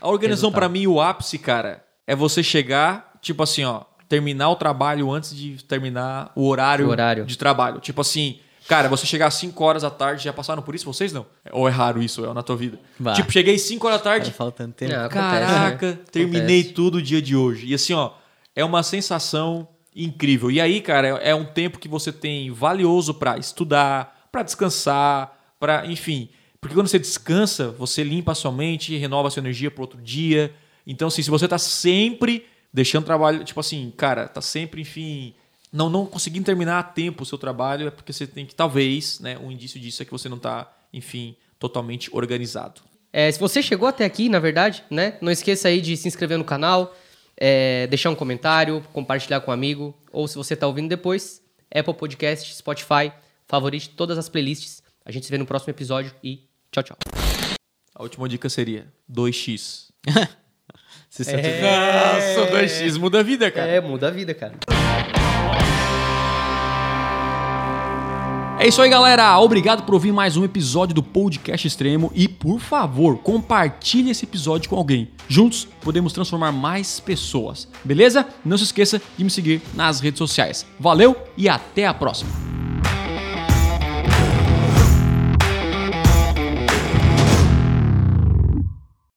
A organização, pra mim, o ápice, cara, é você chegar, tipo assim, ó, terminar o trabalho antes de terminar o horário, O horário. de trabalho. Tipo assim, cara, você chegar às 5 horas da tarde, já passaram por isso vocês não? Ou é raro isso, é na tua vida? Bah. Tipo, cheguei 5 horas da Tá tarde, faltando tempo. Não, acontece, caraca, né? terminei Acontece. tudo o dia de hoje. E assim, ó, é uma sensação incrível. E aí, cara, é, é um tempo que você tem valioso pra estudar, pra descansar, pra, enfim. Porque quando você descansa, você limpa a sua mente, renova a sua energia pro outro dia. Então, assim, se você tá sempre deixando trabalho, tipo assim, cara, tá sempre, enfim, não, não conseguindo terminar a tempo o seu trabalho, é porque você tem que, talvez, né, um indício disso é que você não tá, enfim, totalmente organizado. É, se você chegou até aqui, na verdade, né? Não esqueça aí de se inscrever no canal, é, deixar um comentário, compartilhar com um amigo. Ou se você tá ouvindo depois, Apple Podcast, Spotify, favorite todas as playlists. A gente se vê no próximo episódio e tchau, tchau. A última dica seria 2x. Se você Nossa, 2x muda a vida, cara. É, muda a vida, cara. É isso aí, galera. Obrigado por ouvir mais um episódio do Podcast Extremo e, por favor, compartilhe esse episódio com alguém. Juntos podemos transformar mais pessoas. Beleza? Não se esqueça de me seguir nas redes sociais. Valeu e até a próxima.